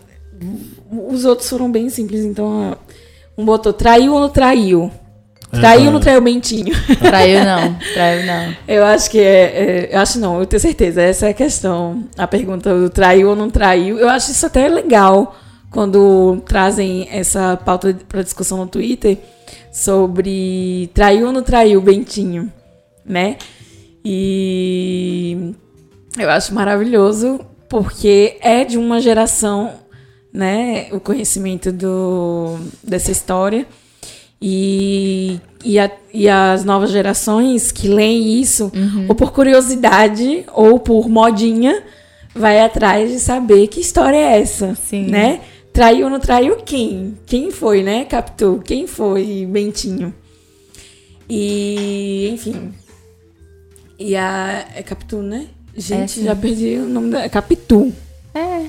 os outros foram bem simples, então... Um botou traiu ou não traiu? Traiu ou não traiu mentinho? Traiu não, traiu não. Eu acho que é, é, Eu acho não, eu tenho certeza. Essa é a questão. A pergunta do traiu ou não traiu. Eu acho isso até legal quando trazem essa pauta para discussão no Twitter sobre traiu ou não traiu o Bentinho, né? E eu acho maravilhoso porque é de uma geração, né, o conhecimento do, dessa história e, e, a, e, as novas gerações que leem isso, uhum. ou por curiosidade, ou por modinha, vai atrás de saber que história é essa, Sim. né? Traiu ou não traiu quem? Quem foi, né? Captou? Quem foi Bentinho? E, enfim. E a... É Capitu, né? Gente, é, já perdi o nome da... Capitu. É.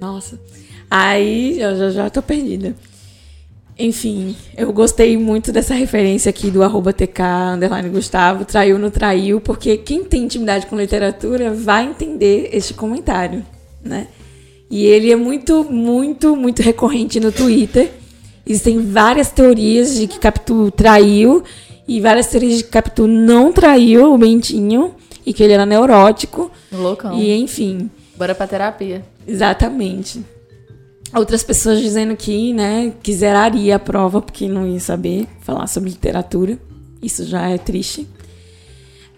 Nossa. Aí, eu já, já tô perdida. Enfim, eu gostei muito dessa referência aqui do arroba TK underline Gustavo, traiu no traiu, porque quem tem intimidade com literatura vai entender este comentário, né? E ele é muito, muito, muito recorrente no Twitter. Existem várias teorias de que Capitu traiu e várias teorias de que Capitu não traiu o Bentinho e que ele era neurótico. Loucão. E enfim. Bora pra terapia. Exatamente. Outras pessoas dizendo que, né, que zeraria a prova porque não ia saber falar sobre literatura. Isso já é triste.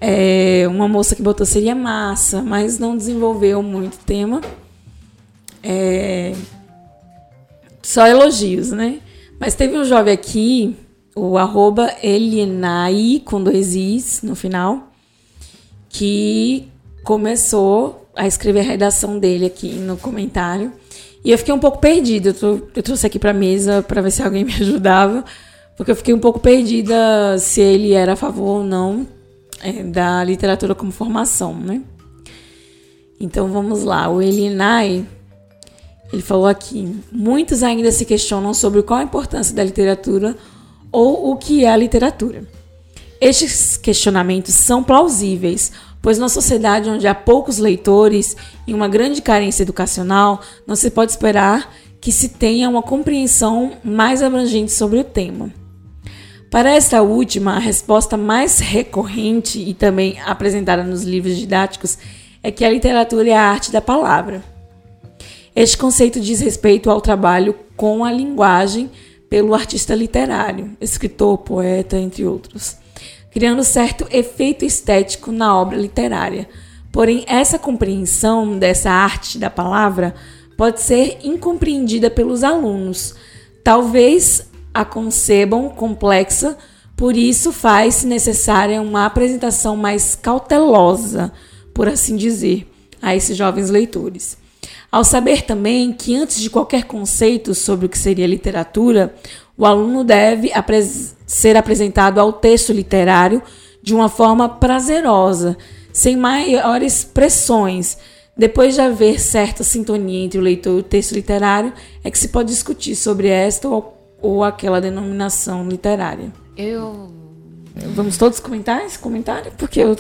É, uma moça que botou seria massa, mas não desenvolveu muito tema. É, só elogios, né? Mas teve um jovem aqui, o arroba Elienai, com dois Is no final, que começou a escrever a redação dele aqui no comentário. E eu fiquei um pouco perdida. Eu, eu trouxe aqui pra mesa para ver se alguém me ajudava. Porque eu fiquei um pouco perdida se ele era a favor ou não é, da literatura como formação, né? Então vamos lá. O Elinai, ele falou aqui: muitos ainda se questionam sobre qual a importância da literatura ou o que é a literatura. Estes questionamentos são plausíveis, pois numa sociedade onde há poucos leitores e uma grande carência educacional, não se pode esperar que se tenha uma compreensão mais abrangente sobre o tema. Para esta última, a resposta mais recorrente e também apresentada nos livros didáticos é que a literatura é a arte da palavra. Este conceito diz respeito ao trabalho com a linguagem pelo artista literário, escritor, poeta, entre outros criando certo efeito estético na obra literária. Porém, essa compreensão dessa arte da palavra pode ser incompreendida pelos alunos. Talvez a concebam complexa, por isso faz-se necessária uma apresentação mais cautelosa, por assim dizer, a esses jovens leitores. Ao saber também que antes de qualquer conceito sobre o que seria literatura, o aluno deve apres ser apresentado ao texto literário de uma forma prazerosa, sem maiores pressões. Depois de haver certa sintonia entre o leitor e o texto literário, é que se pode discutir sobre esta ou, ou aquela denominação literária. Eu Vamos todos comentar esse comentário? Porque eu.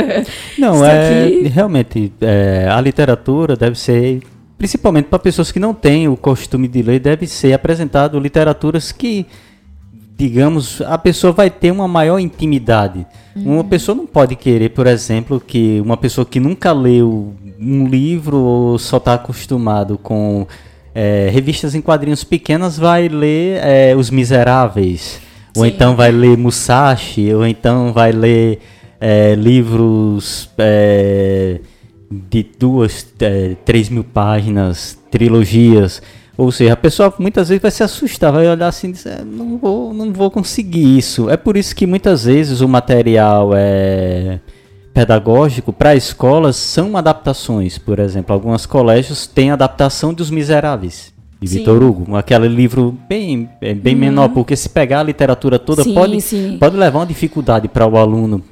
Não, é. Aqui... Realmente, é, a literatura deve ser principalmente para pessoas que não têm o costume de ler, deve ser apresentado literaturas que, digamos, a pessoa vai ter uma maior intimidade. Uhum. Uma pessoa não pode querer, por exemplo, que uma pessoa que nunca leu um livro ou só está acostumado com é, revistas em quadrinhos pequenas vai ler é, Os Miseráveis, Sim. ou então vai ler Musashi, ou então vai ler é, livros é, de duas, é, três mil páginas, trilogias. Ou seja, a pessoa muitas vezes vai se assustar, vai olhar assim e dizer, não vou, não vou conseguir isso. É por isso que muitas vezes o material é pedagógico para escolas são adaptações. Por exemplo, alguns colégios têm adaptação dos Miseráveis de Vitor Hugo, aquele livro bem, é, bem uhum. menor, porque se pegar a literatura toda sim, pode, sim. pode levar uma dificuldade para o aluno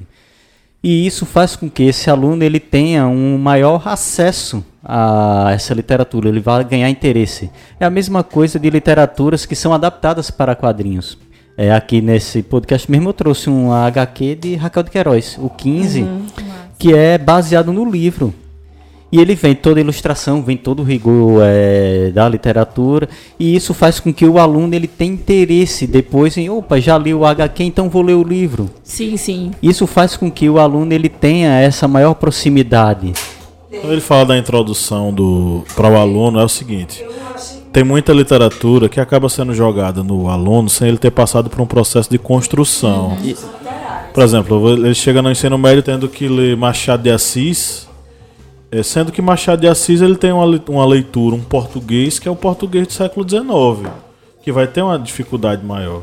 e isso faz com que esse aluno ele tenha um maior acesso a essa literatura, ele vai ganhar interesse. É a mesma coisa de literaturas que são adaptadas para quadrinhos. É, aqui nesse podcast mesmo eu trouxe um HQ de Raquel de Queiroz, o 15, uhum, que é baseado no livro. E ele vem toda a ilustração, vem todo o rigor é, da literatura, e isso faz com que o aluno ele tenha interesse depois em, opa, já li o HQ, então vou ler o livro. Sim, sim. Isso faz com que o aluno ele tenha essa maior proximidade. Quando ele fala da introdução do para o aluno é o seguinte: tem muita literatura que acaba sendo jogada no aluno sem ele ter passado por um processo de construção. Uhum. Por exemplo, ele chega no ensino médio tendo que ler Machado de Assis é, sendo que Machado de Assis ele tem uma, uma leitura, um português que é o português do século XIX, que vai ter uma dificuldade maior.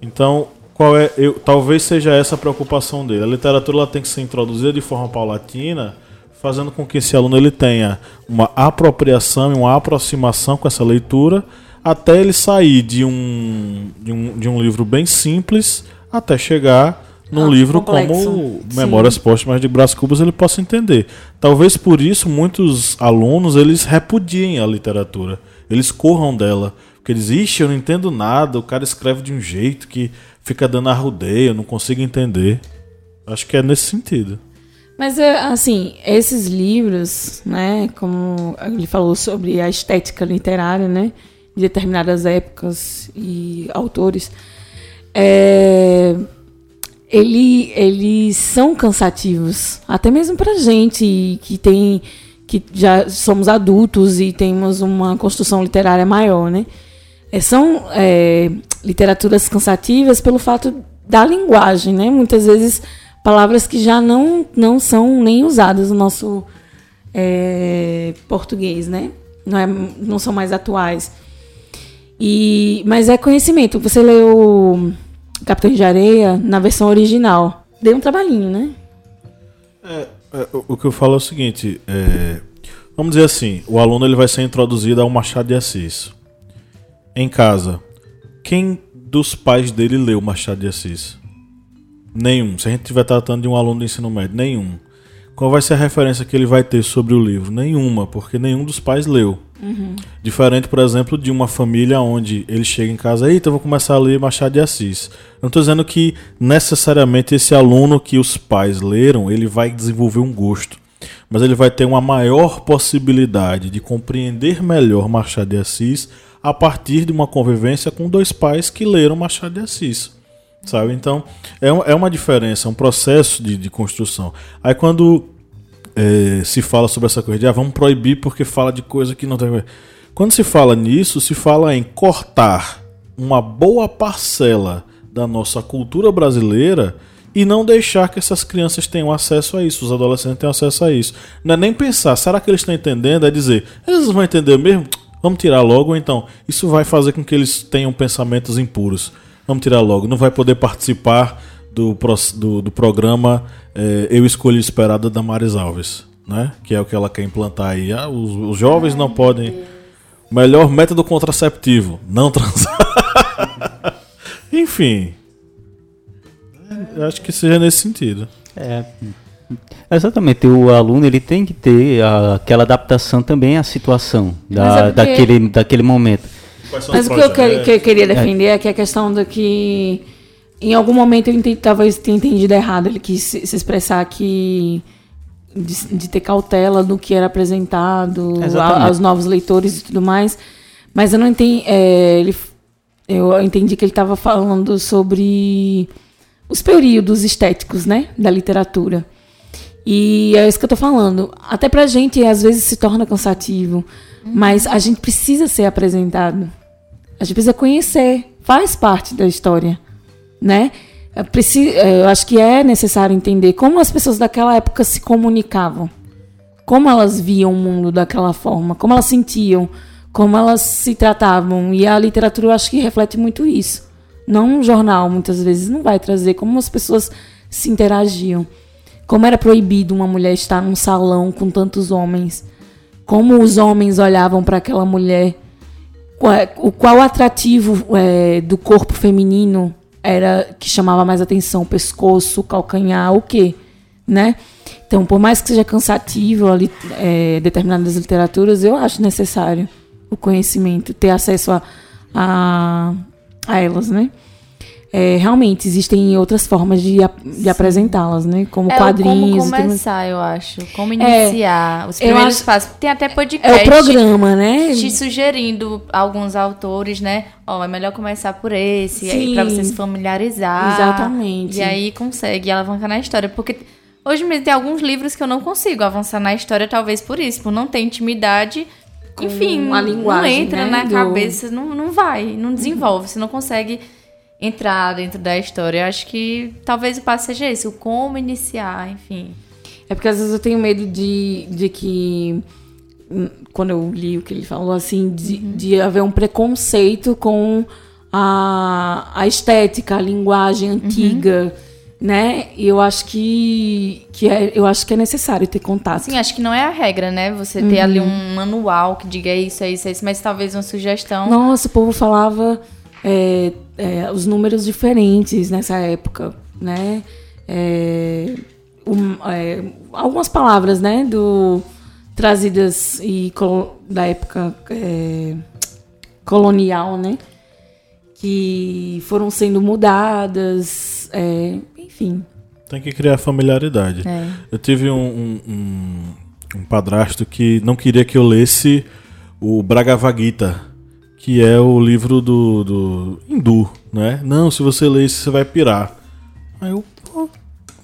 Então, qual é, eu, talvez seja essa a preocupação dele. A literatura ela tem que ser introduzida de forma paulatina, fazendo com que esse aluno ele tenha uma apropriação e uma aproximação com essa leitura, até ele sair de um, de um, de um livro bem simples até chegar num ah, livro complexo. como Memórias Póstumas de Brás Cubas ele possa entender. Talvez por isso muitos alunos eles repudiem a literatura, eles corram dela, porque eles, ixi, eu não entendo nada, o cara escreve de um jeito que fica dando arrudeia, eu não consigo entender. Acho que é nesse sentido. Mas, é, assim, esses livros, né, como ele falou sobre a estética literária, né, de determinadas épocas e autores, é, ele, eles são cansativos, até mesmo para gente que tem que já somos adultos e temos uma construção literária maior, né? É, são é, literaturas cansativas pelo fato da linguagem, né? Muitas vezes palavras que já não, não são nem usadas no nosso é, português, né? Não, é, não são mais atuais. E, mas é conhecimento. Você leu Capitães de Areia na versão original. Deu um trabalhinho, né? É, é, o que eu falo é o seguinte: é, vamos dizer assim, o aluno ele vai ser introduzido ao Machado de Assis. Em casa, quem dos pais dele leu Machado de Assis? Nenhum. Se a gente estiver tratando de um aluno do ensino médio, nenhum. Qual vai ser a referência que ele vai ter sobre o livro? Nenhuma, porque nenhum dos pais leu. Diferente, por exemplo, de uma família onde ele chega em casa, eita, eu vou começar a ler Machado de Assis. Eu não estou dizendo que necessariamente esse aluno que os pais leram, ele vai desenvolver um gosto. Mas ele vai ter uma maior possibilidade de compreender melhor Machado de Assis a partir de uma convivência com dois pais que leram Machado de Assis. Sabe? Então, é, é uma diferença, um processo de, de construção. Aí quando é, se fala sobre essa coisa de ah, vamos proibir porque fala de coisa que não tem. Quando se fala nisso, se fala em cortar uma boa parcela da nossa cultura brasileira e não deixar que essas crianças tenham acesso a isso, os adolescentes tenham acesso a isso. Não é nem pensar, será que eles estão entendendo? É dizer, eles vão entender mesmo? Vamos tirar logo, então isso vai fazer com que eles tenham pensamentos impuros. Vamos tirar logo. Não vai poder participar do, do, do programa eh, Eu Escolhi Esperada da Maris Alves, né? Que é o que ela quer implantar aí. Ah, os, os jovens não podem. Melhor método contraceptivo, não transar. Enfim. Eu acho que seja nesse sentido. É, exatamente. O aluno ele tem que ter a- aquela adaptação também à situação da, é porque- daquele, daquele momento. Mas o que eu, que- que eu queria defender é que a questão do que. Em algum momento eu entendi, talvez tenha entendido errado. Ele quis se, se expressar que. De, de ter cautela do que era apresentado a- aos novos leitores e tudo mais. Mas eu não entendi. é, ele, eu entendi que ele estava falando sobre os períodos estéticos, né? Da literatura. E é isso que eu tô falando. Até pra gente, às vezes, se torna cansativo. Mas a gente precisa ser apresentado. A gente precisa conhecer. Faz parte da história. Né? É é, Eu acho que é necessário entender como as pessoas daquela época se comunicavam. Como elas viam o mundo daquela forma. Como elas sentiam. Como elas se tratavam. E a literatura, eu acho que reflete muito isso. Não um jornal, muitas vezes, não vai trazer como as pessoas se interagiam. Como era proibido uma mulher estar num salão com tantos homens. Como os homens olhavam para aquela mulher. Qual, o qual atrativo é, do corpo feminino era que chamava mais atenção? O pescoço, o calcanhar, o quê? Né? Então, por mais que seja cansativo ali, é, determinadas literaturas, eu acho necessário o conhecimento, ter acesso a, a, a elas, né? É, realmente, existem outras formas de, ap- de apresentá-las, né? Como É quadrinhos. como começar, eu acho. Como iniciar. os eu primeiros acho- passos. Tem até É podcast. o programa, né? Te sugerindo alguns autores, né? Ó, é melhor começar por esse, aí pra você se familiarizar. Exatamente. E aí consegue alavancar na história. Porque hoje mesmo tem alguns livros que eu não consigo avançar na história, talvez por isso, por não ter intimidade. Enfim, a não linguagem, entra né, na do- cabeça, não, não vai, não desenvolve, você não consegue entrar dentro da história. Eu acho que talvez o passo seja esse, o como iniciar, enfim. É porque às vezes eu tenho medo de, de que. hum, Quando eu li o que ele falou, assim, de, de haver um preconceito com a, a estética, a linguagem antiga, né? E eu acho que, que é, eu acho que é necessário ter contato. Sim, acho que não é a regra, né? Você ter ali um manual que diga isso, é isso, é isso, mas talvez uma sugestão. Nossa, o povo falava é, é, os números diferentes nessa época, né? É, um, é, algumas palavras, né? Do, trazidas e da época é, colonial, né? Que foram sendo mudadas, enfim. Tem que criar familiaridade. Eu tive um, um, um- um padrasto que não queria que eu lesse o Bhagavad Gita, que é o livro do, do hindu, né? Não, se você ler isso, você vai pirar. Aí eu, "Pô,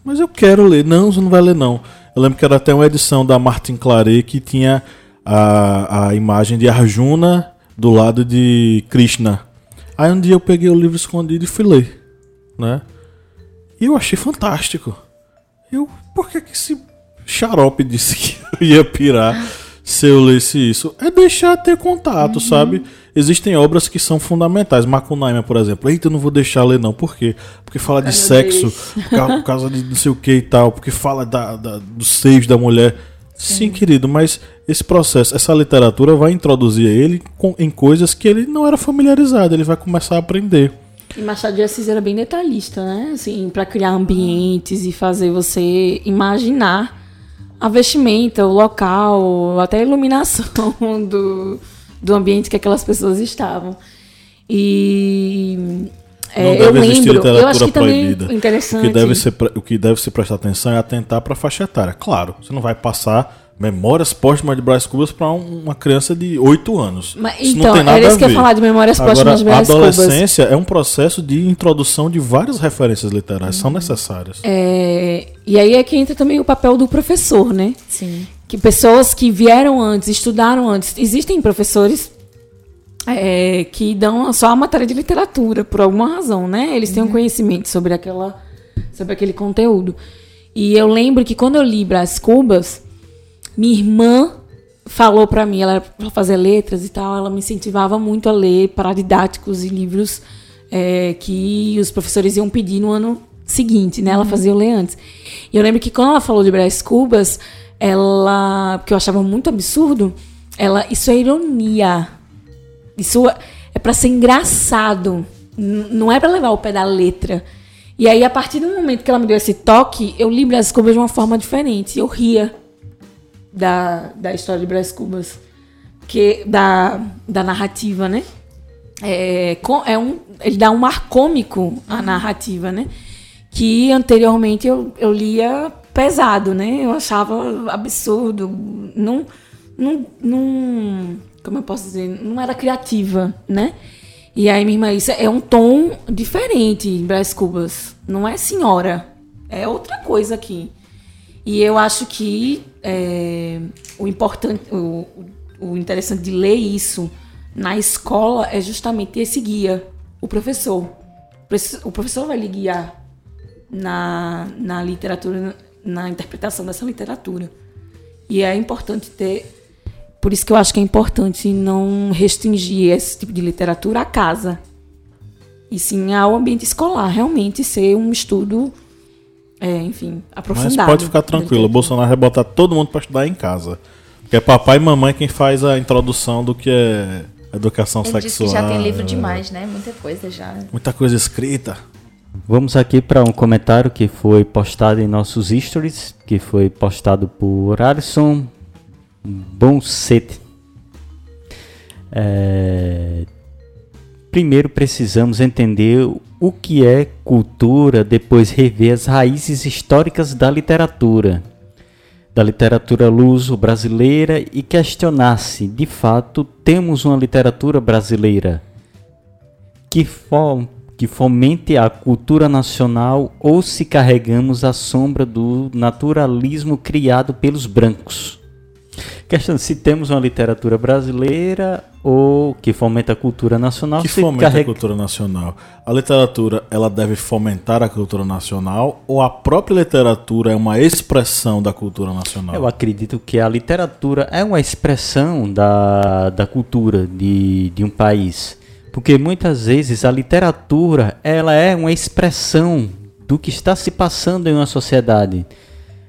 mas eu quero ler. Não, você não vai ler, não. Eu lembro que era até uma edição da Martin Claret que tinha a, a imagem de Arjuna do lado de Krishna. Aí um dia eu peguei o livro escondido e fui ler, né? E eu achei fantástico. Eu, por que que esse xarope disse que eu ia pirar se eu lesse isso? É deixar ter contato, sabe? Existem obras que são fundamentais. Macunaíma, por exemplo. Eita, eu não vou deixar ler não. Por quê? Porque fala de Ai, sexo, por causa, por causa de não sei o que e tal, porque fala da, da, dos seios da mulher. Sim, querido, mas esse processo, essa literatura vai introduzir ele com- em coisas que ele não era familiarizado, ele vai começar a aprender. E Machado de Assis era bem detalhista, né? Assim, para criar ambientes e fazer você imaginar a vestimenta, o local, até a iluminação do, do ambiente que aquelas pessoas estavam. E é, Não eu deve existir lembro, eu acho literatura que também proibida. interessante. O que, deve ser, o que deve se prestar atenção é atentar para a faixa etária. Claro, você não vai passar memórias póstumas de Brás Cubas para uma criança de 8 anos. Mas, isso então, não tem nada era isso a que eu ia falar de memórias Agora, póstumas de a Brás Cubas. adolescência é um processo de introdução de várias referências literárias, são necessárias. É, e aí é que entra também o papel do professor, né? Sim. Que pessoas que vieram antes, estudaram antes. Existem professores é, que dão só a matéria de literatura, por alguma razão, né? Eles têm um conhecimento sobre, aquela, sobre aquele conteúdo. E eu lembro que quando eu li Brás Cubas, minha irmã falou pra mim, ela era pra fazer letras e tal, ela me incentivava muito a ler paradidáticos e livros é, que os professores iam pedir no ano seguinte, né? Ela fazia eu ler antes. E eu lembro que quando ela falou de Brás Cubas, ela, porque eu achava muito absurdo, ela, isso é ironia. Isso é pra ser engraçado, não é pra levar o pé da letra. E aí, a partir do momento que ela me deu esse toque, eu li Brás Cubas de uma forma diferente. Eu ria da, da história de Brás Cubas, que, da, da narrativa, né? É, é um, ele dá um ar cômico à narrativa, né? Que anteriormente eu, eu lia pesado, né? Eu achava absurdo. Não, não, não, como eu posso dizer? Não era criativa, né? E aí, minha irmã, isso é um tom diferente em Brás Cubas. Não é senhora. É outra coisa aqui. E eu acho que é, o importante, o, o interessante de ler isso na escola é justamente esse guia, o professor. O professor vai lhe guiar na, na literatura, na interpretação dessa literatura. E é importante ter. Por isso que eu acho que é importante não restringir esse tipo de literatura à casa. E sim ao ambiente escolar, realmente ser um estudo, é, enfim, Mas aprofundado. pode ficar tranquilo, o Bolsonaro vai botar todo mundo para estudar em casa. Porque é papai e mamãe quem faz a introdução do que é educação Ele disse sexual. que já tem livro demais, né? Muita coisa já. Muita coisa escrita. Vamos aqui para um comentário que foi postado em nossos stories, que foi postado por Alisson. Bonset. É, Primeiro precisamos entender o que é cultura, depois rever as raízes históricas da literatura, da literatura luso-brasileira e questionar se, de fato, temos uma literatura brasileira. Que, fo que fomente a cultura nacional ou se carregamos a sombra do naturalismo criado pelos brancos. Questão se temos uma literatura brasileira ou que fomenta a cultura nacional. que fomenta a carrega- cultura nacional? A literatura, ela deve fomentar a cultura nacional ou a própria literatura é uma expressão da cultura nacional? Eu acredito que a literatura é uma expressão da, da cultura de, de um país. Porque muitas vezes a literatura ela é uma expressão do que está se passando em uma sociedade.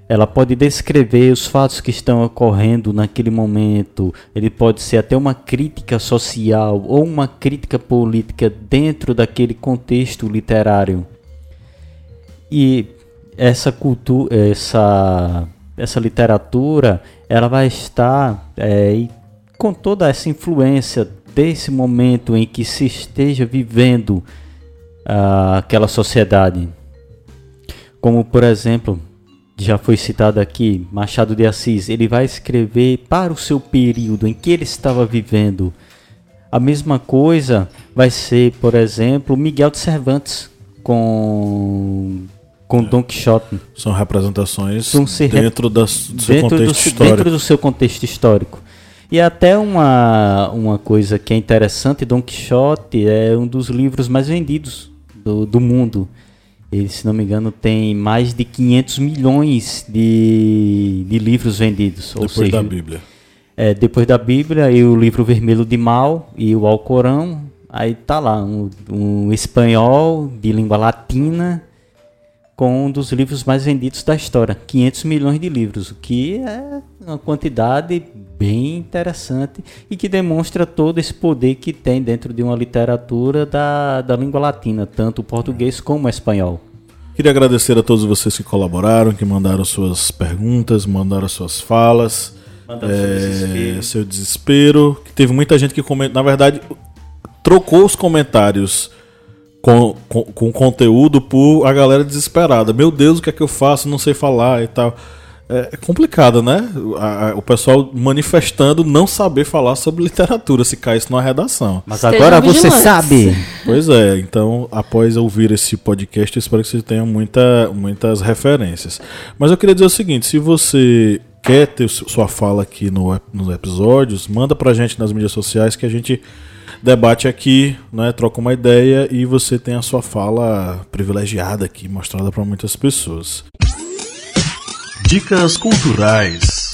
Ela pode descrever os fatos que estão ocorrendo naquele momento. Ele pode ser até uma crítica social ou uma crítica política dentro daquele contexto literário. E essa cultura, essa, essa literatura, ela vai estar é, com toda essa influência desse momento em que se esteja vivendo ah, aquela sociedade. Como, por exemplo, já foi citado aqui, Machado de Assis, ele vai escrever para o seu período em que ele estava vivendo. A mesma coisa vai ser, por exemplo, Miguel de Cervantes com com Don Quixote. São representações São dentro das- do seu dentro do, contexto se- histórico. dentro do seu contexto histórico. E até uma, uma coisa que é interessante, Don Quixote é um dos livros mais vendidos do, do mundo. Ele, se não me engano, tem mais de 500 milhões de, de livros vendidos. ou Depois seja, da Bíblia. é, depois da Bíblia e o livro vermelho de Mal e o Alcorão, aí tá lá um, um espanhol de língua latina com um dos livros mais vendidos da história, 500 milhões de livros, o que é uma quantidade bem interessante e que demonstra todo esse poder que tem dentro de uma literatura da, da língua latina, tanto o português como o espanhol. Queria agradecer a todos vocês que colaboraram, que mandaram suas perguntas, mandaram suas falas. Andando sobre esse é, espelho. seu desespero. Que teve muita gente que comenta, na verdade, trocou os comentários com, com, com conteúdo por a galera desesperada. Meu Deus, o que é que eu faço? Não sei falar e tal. É, é complicado, né? A- a- o pessoal manifestando não saber falar sobre literatura, se cai isso numa redação. Mas Estejam agora você sabe. Pois é, então após ouvir esse podcast, eu espero que vocês tenham muita, muitas referências. Mas eu queria dizer o seguinte: se você quer ter su- sua fala aqui no, nos episódios, manda pra gente nas mídias sociais que a gente debate aqui, né, troca uma ideia e você tem a sua fala privilegiada aqui, mostrada pra muitas pessoas. Dicas culturais.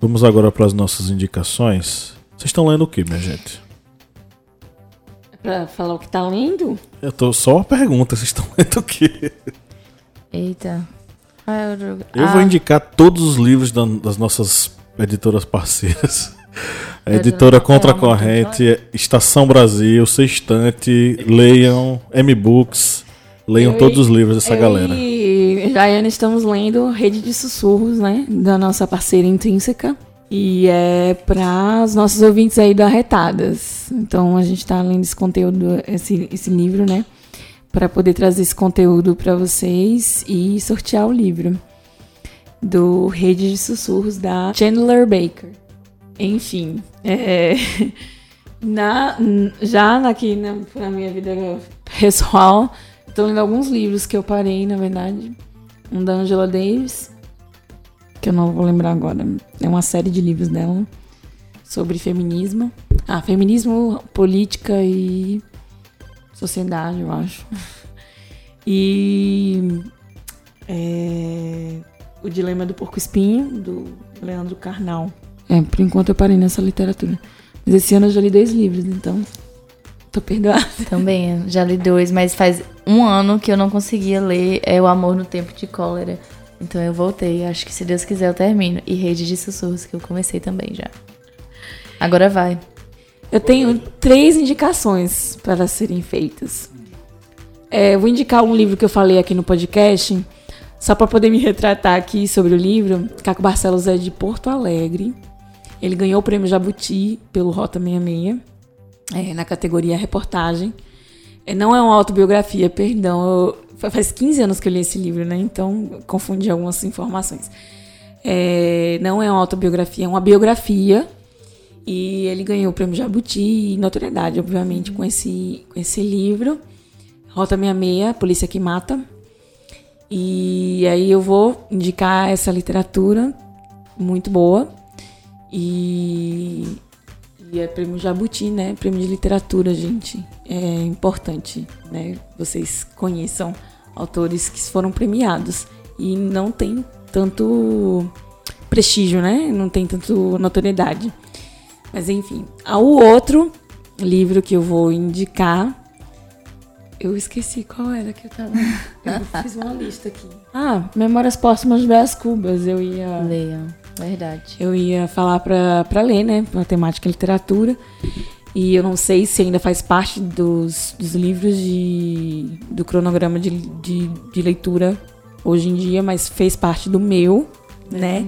Vamos agora para as nossas indicações. Vocês estão lendo o que, minha gente? Pra falar o que tá lendo? Eu tô só uma pergunta, vocês estão lendo o quê? Eita. Ah, eu, Eu ah, vou indicar todos os livros da- das nossas editoras parceiras. Editora Contra a Corrente, Estação Brasil, Sextante, leiam M-Books, leiam Eu todos e- os livros dessa galera. E Jaiane estamos lendo Rede de Sussurros, né? Da nossa parceira intrínseca. E é para os nossos ouvintes aí do Arretadas. Então a gente está lendo esse conteúdo, esse, esse livro, né? Para poder trazer esse conteúdo para vocês e sortear o livro do Rede de Sussurros da Chandler Baker. Enfim, é, na, já aqui na, na minha vida pessoal, Tô lendo alguns livros que eu parei, na verdade. Um da Angela Davis, que eu não vou lembrar agora. É uma série de livros dela sobre feminismo. Ah, feminismo, política e sociedade, eu acho. E é, O Dilema do Porco Espinho, do Leandro Carnal. É, por enquanto eu parei nessa literatura. Mas esse ano eu já li dois livros, então tô perdoada. Também, já li dois, mas faz um ano que eu não conseguia ler é O Amor no Tempo de Cólera. Então eu voltei, acho que se Deus quiser eu termino. E Rede de Sussurros, que eu comecei também já. Agora vai. Eu tenho três indicações para serem feitas. É, eu vou indicar um livro que eu falei aqui no podcast, só para poder me retratar aqui sobre o livro. Caco Barcelos é de Porto Alegre. Ele ganhou o prêmio Jabuti pelo Rota 66, é, na categoria reportagem. É, não é uma autobiografia, perdão. eu- fa- faz 15 anos que eu li esse livro, né? Então confundi algumas informações. É, não é uma autobiografia, é uma biografia. E ele ganhou o prêmio Jabuti e notoriedade, obviamente, com esse, com esse livro. Rota 66, Polícia que Mata. E aí eu vou indicar essa literatura muito boa. E, e é prêmio Jabuti, né? Prêmio de literatura, gente. É importante, né? Vocês conheçam autores que foram premiados. E não tem tanto prestígio, né? Não tem tanto notoriedade. Mas enfim, o outro livro que eu vou indicar. Eu esqueci qual era que eu tava. Eu fiz uma lista aqui. Ah, Memórias Póstumas de Brás Cubas. Eu ia. Leiam, verdade. Eu ia falar pra, pra ler, né? Matemática e literatura. E eu não sei se ainda faz parte dos, dos livros de, do cronograma de, de, de leitura hoje em dia, mas fez parte do meu, né?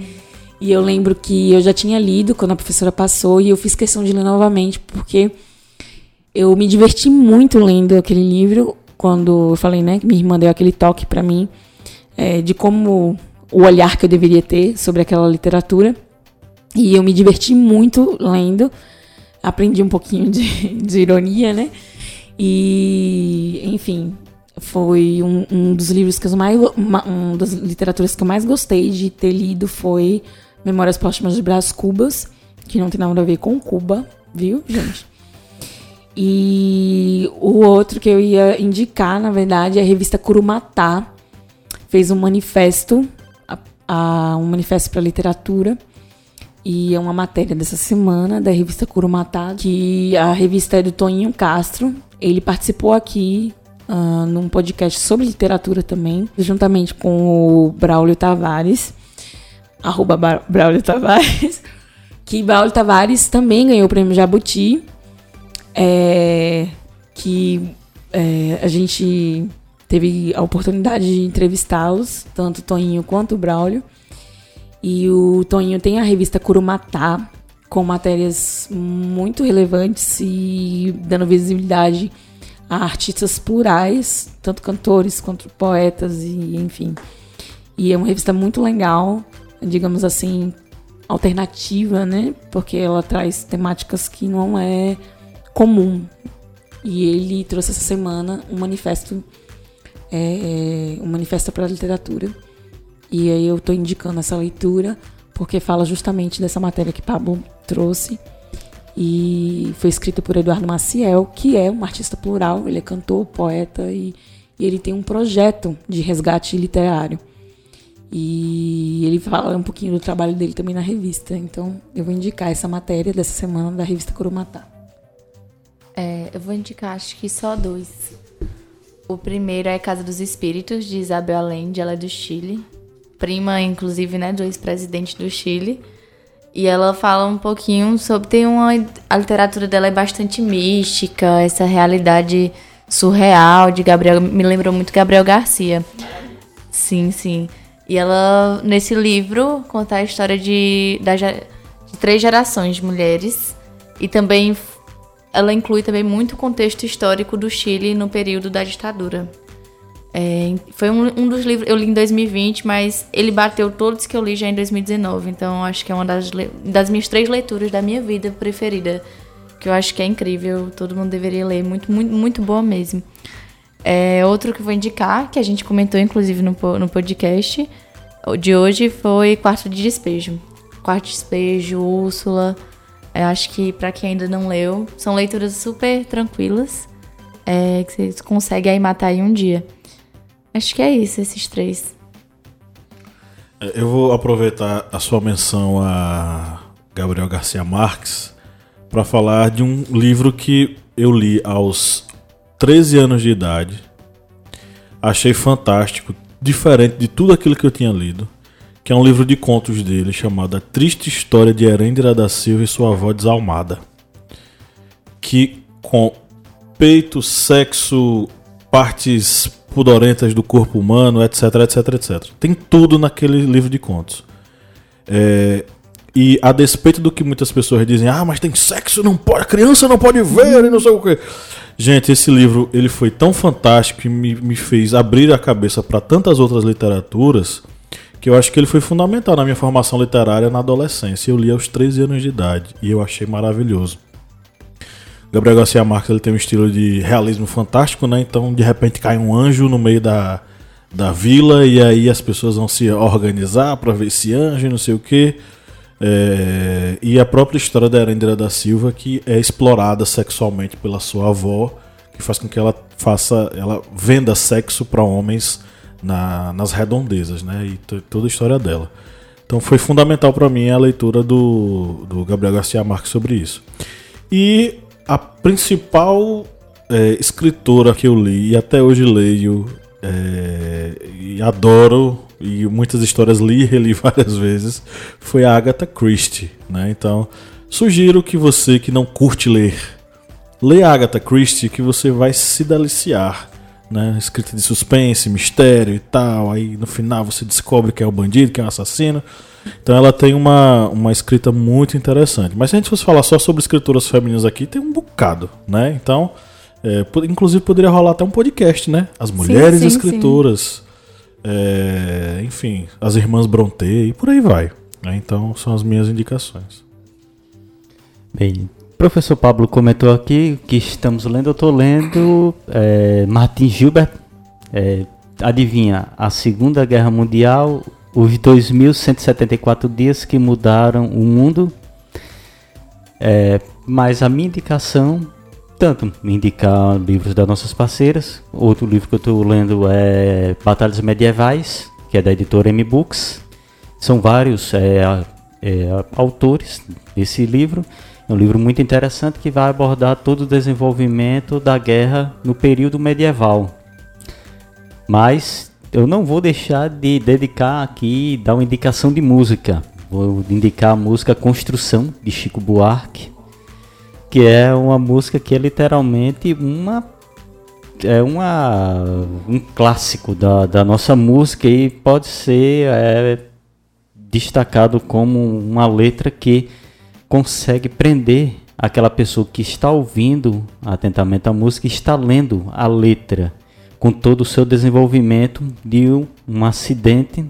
E eu lembro que eu já tinha lido quando a professora passou e eu fiz questão de ler novamente, porque eu me diverti muito lendo aquele livro quando eu falei, né, que minha irmã deu aquele toque pra mim é, de como o olhar que eu deveria ter sobre aquela literatura. E eu me diverti muito lendo. Aprendi um pouquinho de, de ironia, né? E, enfim, foi um, um dos livros que eu mais. uma- Um das literaturas que eu mais gostei de ter lido foi Memórias Póstumas de Brás Cubas, que não tem nada a ver com Cuba, viu, gente? E o outro que eu ia indicar, na verdade, é a revista Curumatá. Fez um manifesto, a- um manifesto para literatura. E é uma matéria dessa semana da revista Curumatá, que a revista é do Toninho Castro. Ele participou aqui ah, num podcast sobre literatura também, juntamente com o Braulio Tavares, arroba Ba- Braulio Tavares, que Braulio Tavares também ganhou o prêmio Jabuti, é, que é, a gente teve a oportunidade de entrevistá-los, tanto o Toninho quanto o Braulio. E o Toninho tem a revista Curumatá, com matérias muito relevantes e dando visibilidade a artistas plurais, tanto cantores quanto poetas e enfim. E é uma revista muito legal, digamos assim, alternativa, né? Porque ela traz temáticas que não é comum. E ele trouxe essa semana um manifesto, é, um manifesto para a literatura. E aí eu estou indicando essa leitura porque fala justamente dessa matéria que Pablo trouxe e foi escrito por Eduardo Maciel, que é um artista plural, ele é cantor, poeta e, e ele tem um projeto de resgate literário. E ele fala um pouquinho do trabalho dele também na revista. Então eu vou indicar essa matéria dessa semana da revista Curumatá. É, eu vou indicar acho que só dois. O primeiro é Casa dos Espíritos, de Isabel Allende, ela é do Chile. Prima, inclusive, né, do ex-presidente do Chile. E ela fala um pouquinho sobre. Tem uma. A literatura dela é bastante mística, essa realidade surreal de Gabriel. Me lembrou muito Gabriel Garcia. Sim, sim. E ela, nesse livro, conta a história de, da, de três gerações de mulheres. E também ela inclui também muito o contexto histórico do Chile no período da ditadura. É, foi um, um, dos livros, eu li em 2020, mas ele bateu todos que eu li já em 2019. Então acho que é uma das, das minhas três leituras da minha vida preferida. Que eu acho que é incrível, todo mundo deveria ler, muito, muito, muito boa mesmo. É, outro que vou indicar, que a gente comentou inclusive no, no podcast de hoje, foi Quarto de Despejo. Quarto de Despejo, Úrsula. Eu acho que para quem ainda não leu, são leituras super tranquilas. É, que você consegue aí matar em um dia. Acho que é isso, esses três. É, eu vou aproveitar a sua menção a Gabriel Garcia Marques para falar de um livro que eu li aos 13 anos de idade. Achei fantástico, diferente de tudo aquilo que eu tinha lido, que é um livro de contos dele chamado A Triste História de Herêndira da Silva e sua avó desalmada. Que com peito, sexo, partes pudorentas do corpo humano, etc, etc, etc. Tem tudo naquele livro de contos. É, e a despeito do que muitas pessoas dizem, ah, mas tem sexo, não pode, a criança não pode ver, e não sei o quê. Gente, esse livro ele foi tão fantástico e me, me fez abrir a cabeça para tantas outras literaturas que eu acho que ele foi fundamental na minha formação literária na adolescência. Eu li aos 13 anos de idade e eu achei maravilhoso. Gabriel Garcia Marques ele tem um estilo de realismo fantástico, né? Então, de repente cai um anjo no meio da, da vila e aí as pessoas vão se organizar para ver esse anjo não sei o que. É, e a própria história da Erendira da Silva que é explorada sexualmente pela sua avó, que faz com que ela faça, ela venda sexo para homens na, nas redondezas, né? E toda a história dela. Então foi fundamental para mim a leitura do, do Gabriel Garcia Marques sobre isso. E a principal é, escritora que eu li e até hoje leio é, e adoro e muitas histórias li e reli várias vezes foi a Agatha Christie, né? Então sugiro que você que não curte ler a Agatha Christie que você vai se deliciar, né? Escrita de suspense, mistério e tal. Aí no final você descobre que é o bandido, que é o assassino. Então ela tem uma, uma escrita muito interessante. Mas se a gente fosse falar só sobre escritoras femininas aqui, tem um bocado, né? Então, é, inclusive poderia rolar até um podcast, né? As mulheres sim, sim, escritoras, é, enfim, as irmãs Bronte e por aí vai. Né? Então são as minhas indicações. Bem, professor Pablo comentou aqui que estamos lendo, eu estou lendo é, Martin Gilbert, é, adivinha, a Segunda Guerra Mundial, os 2.174 dias que mudaram o mundo. É, mas a minha indicação, tanto indicar livros das nossas parceiras, outro livro que eu estou lendo é Batalhas Medievais, que é da editora M Books. São vários é, é, autores desse livro. É um livro muito interessante que vai abordar todo o desenvolvimento da guerra no período medieval. Mas eu não vou deixar de dedicar aqui, dar uma indicação de música. Vou indicar a música Construção, de Chico Buarque, que é uma música que é literalmente uma é uma, um clássico da, da nossa música e pode ser é, destacado como uma letra que consegue prender aquela pessoa que está ouvindo atentamente a música, está lendo a letra com todo o seu desenvolvimento de um, um acidente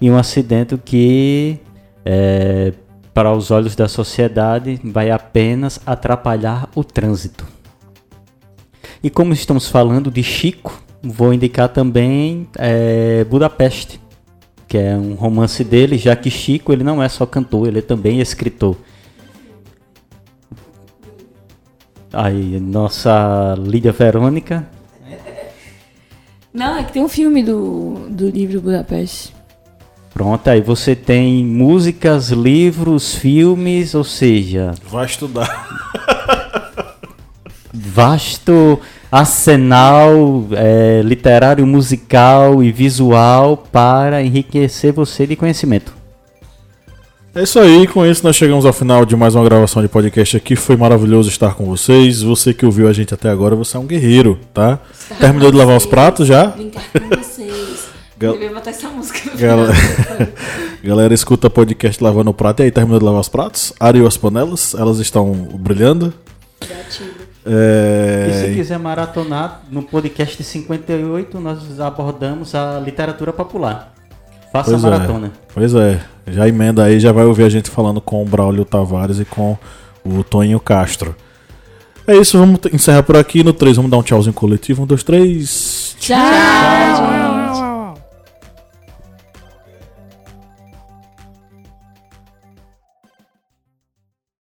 e um acidente que é, para os olhos da sociedade vai apenas atrapalhar o trânsito. E como estamos falando de Chico, vou indicar também é, Budapeste, que é um romance dele, já que Chico ele não é só cantor, ele é também escritor. Aí, nossa Lídia Verônica. Não, é que tem um filme do, do livro Budapeste. Pronto, aí você tem músicas, livros, filmes, ou seja. Vai estudar. Vasto arsenal é, literário, musical e visual para enriquecer você de conhecimento. É isso aí, com isso nós chegamos ao final de mais uma gravação de podcast aqui. Foi maravilhoso estar com vocês. Você que ouviu a gente até agora, você é um guerreiro, tá? Terminou de lavar os pratos já? Brincar com vocês. Gal- Eu botar essa música no Galera, galera escuta podcast lavando o prato. E aí, terminou de lavar os pratos? Areou as panelas, elas estão brilhando. E se É... quiser maratonar, no podcast 58 nós abordamos a literatura popular. Faça a Pois é. maratona. Pois é, já emenda aí, já vai ouvir a gente falando com o Braulio Tavares e com o Toninho Castro. É isso, vamos encerrar por aqui. No 3, vamos dar um tchauzinho coletivo. Um, dois, três. Tchau!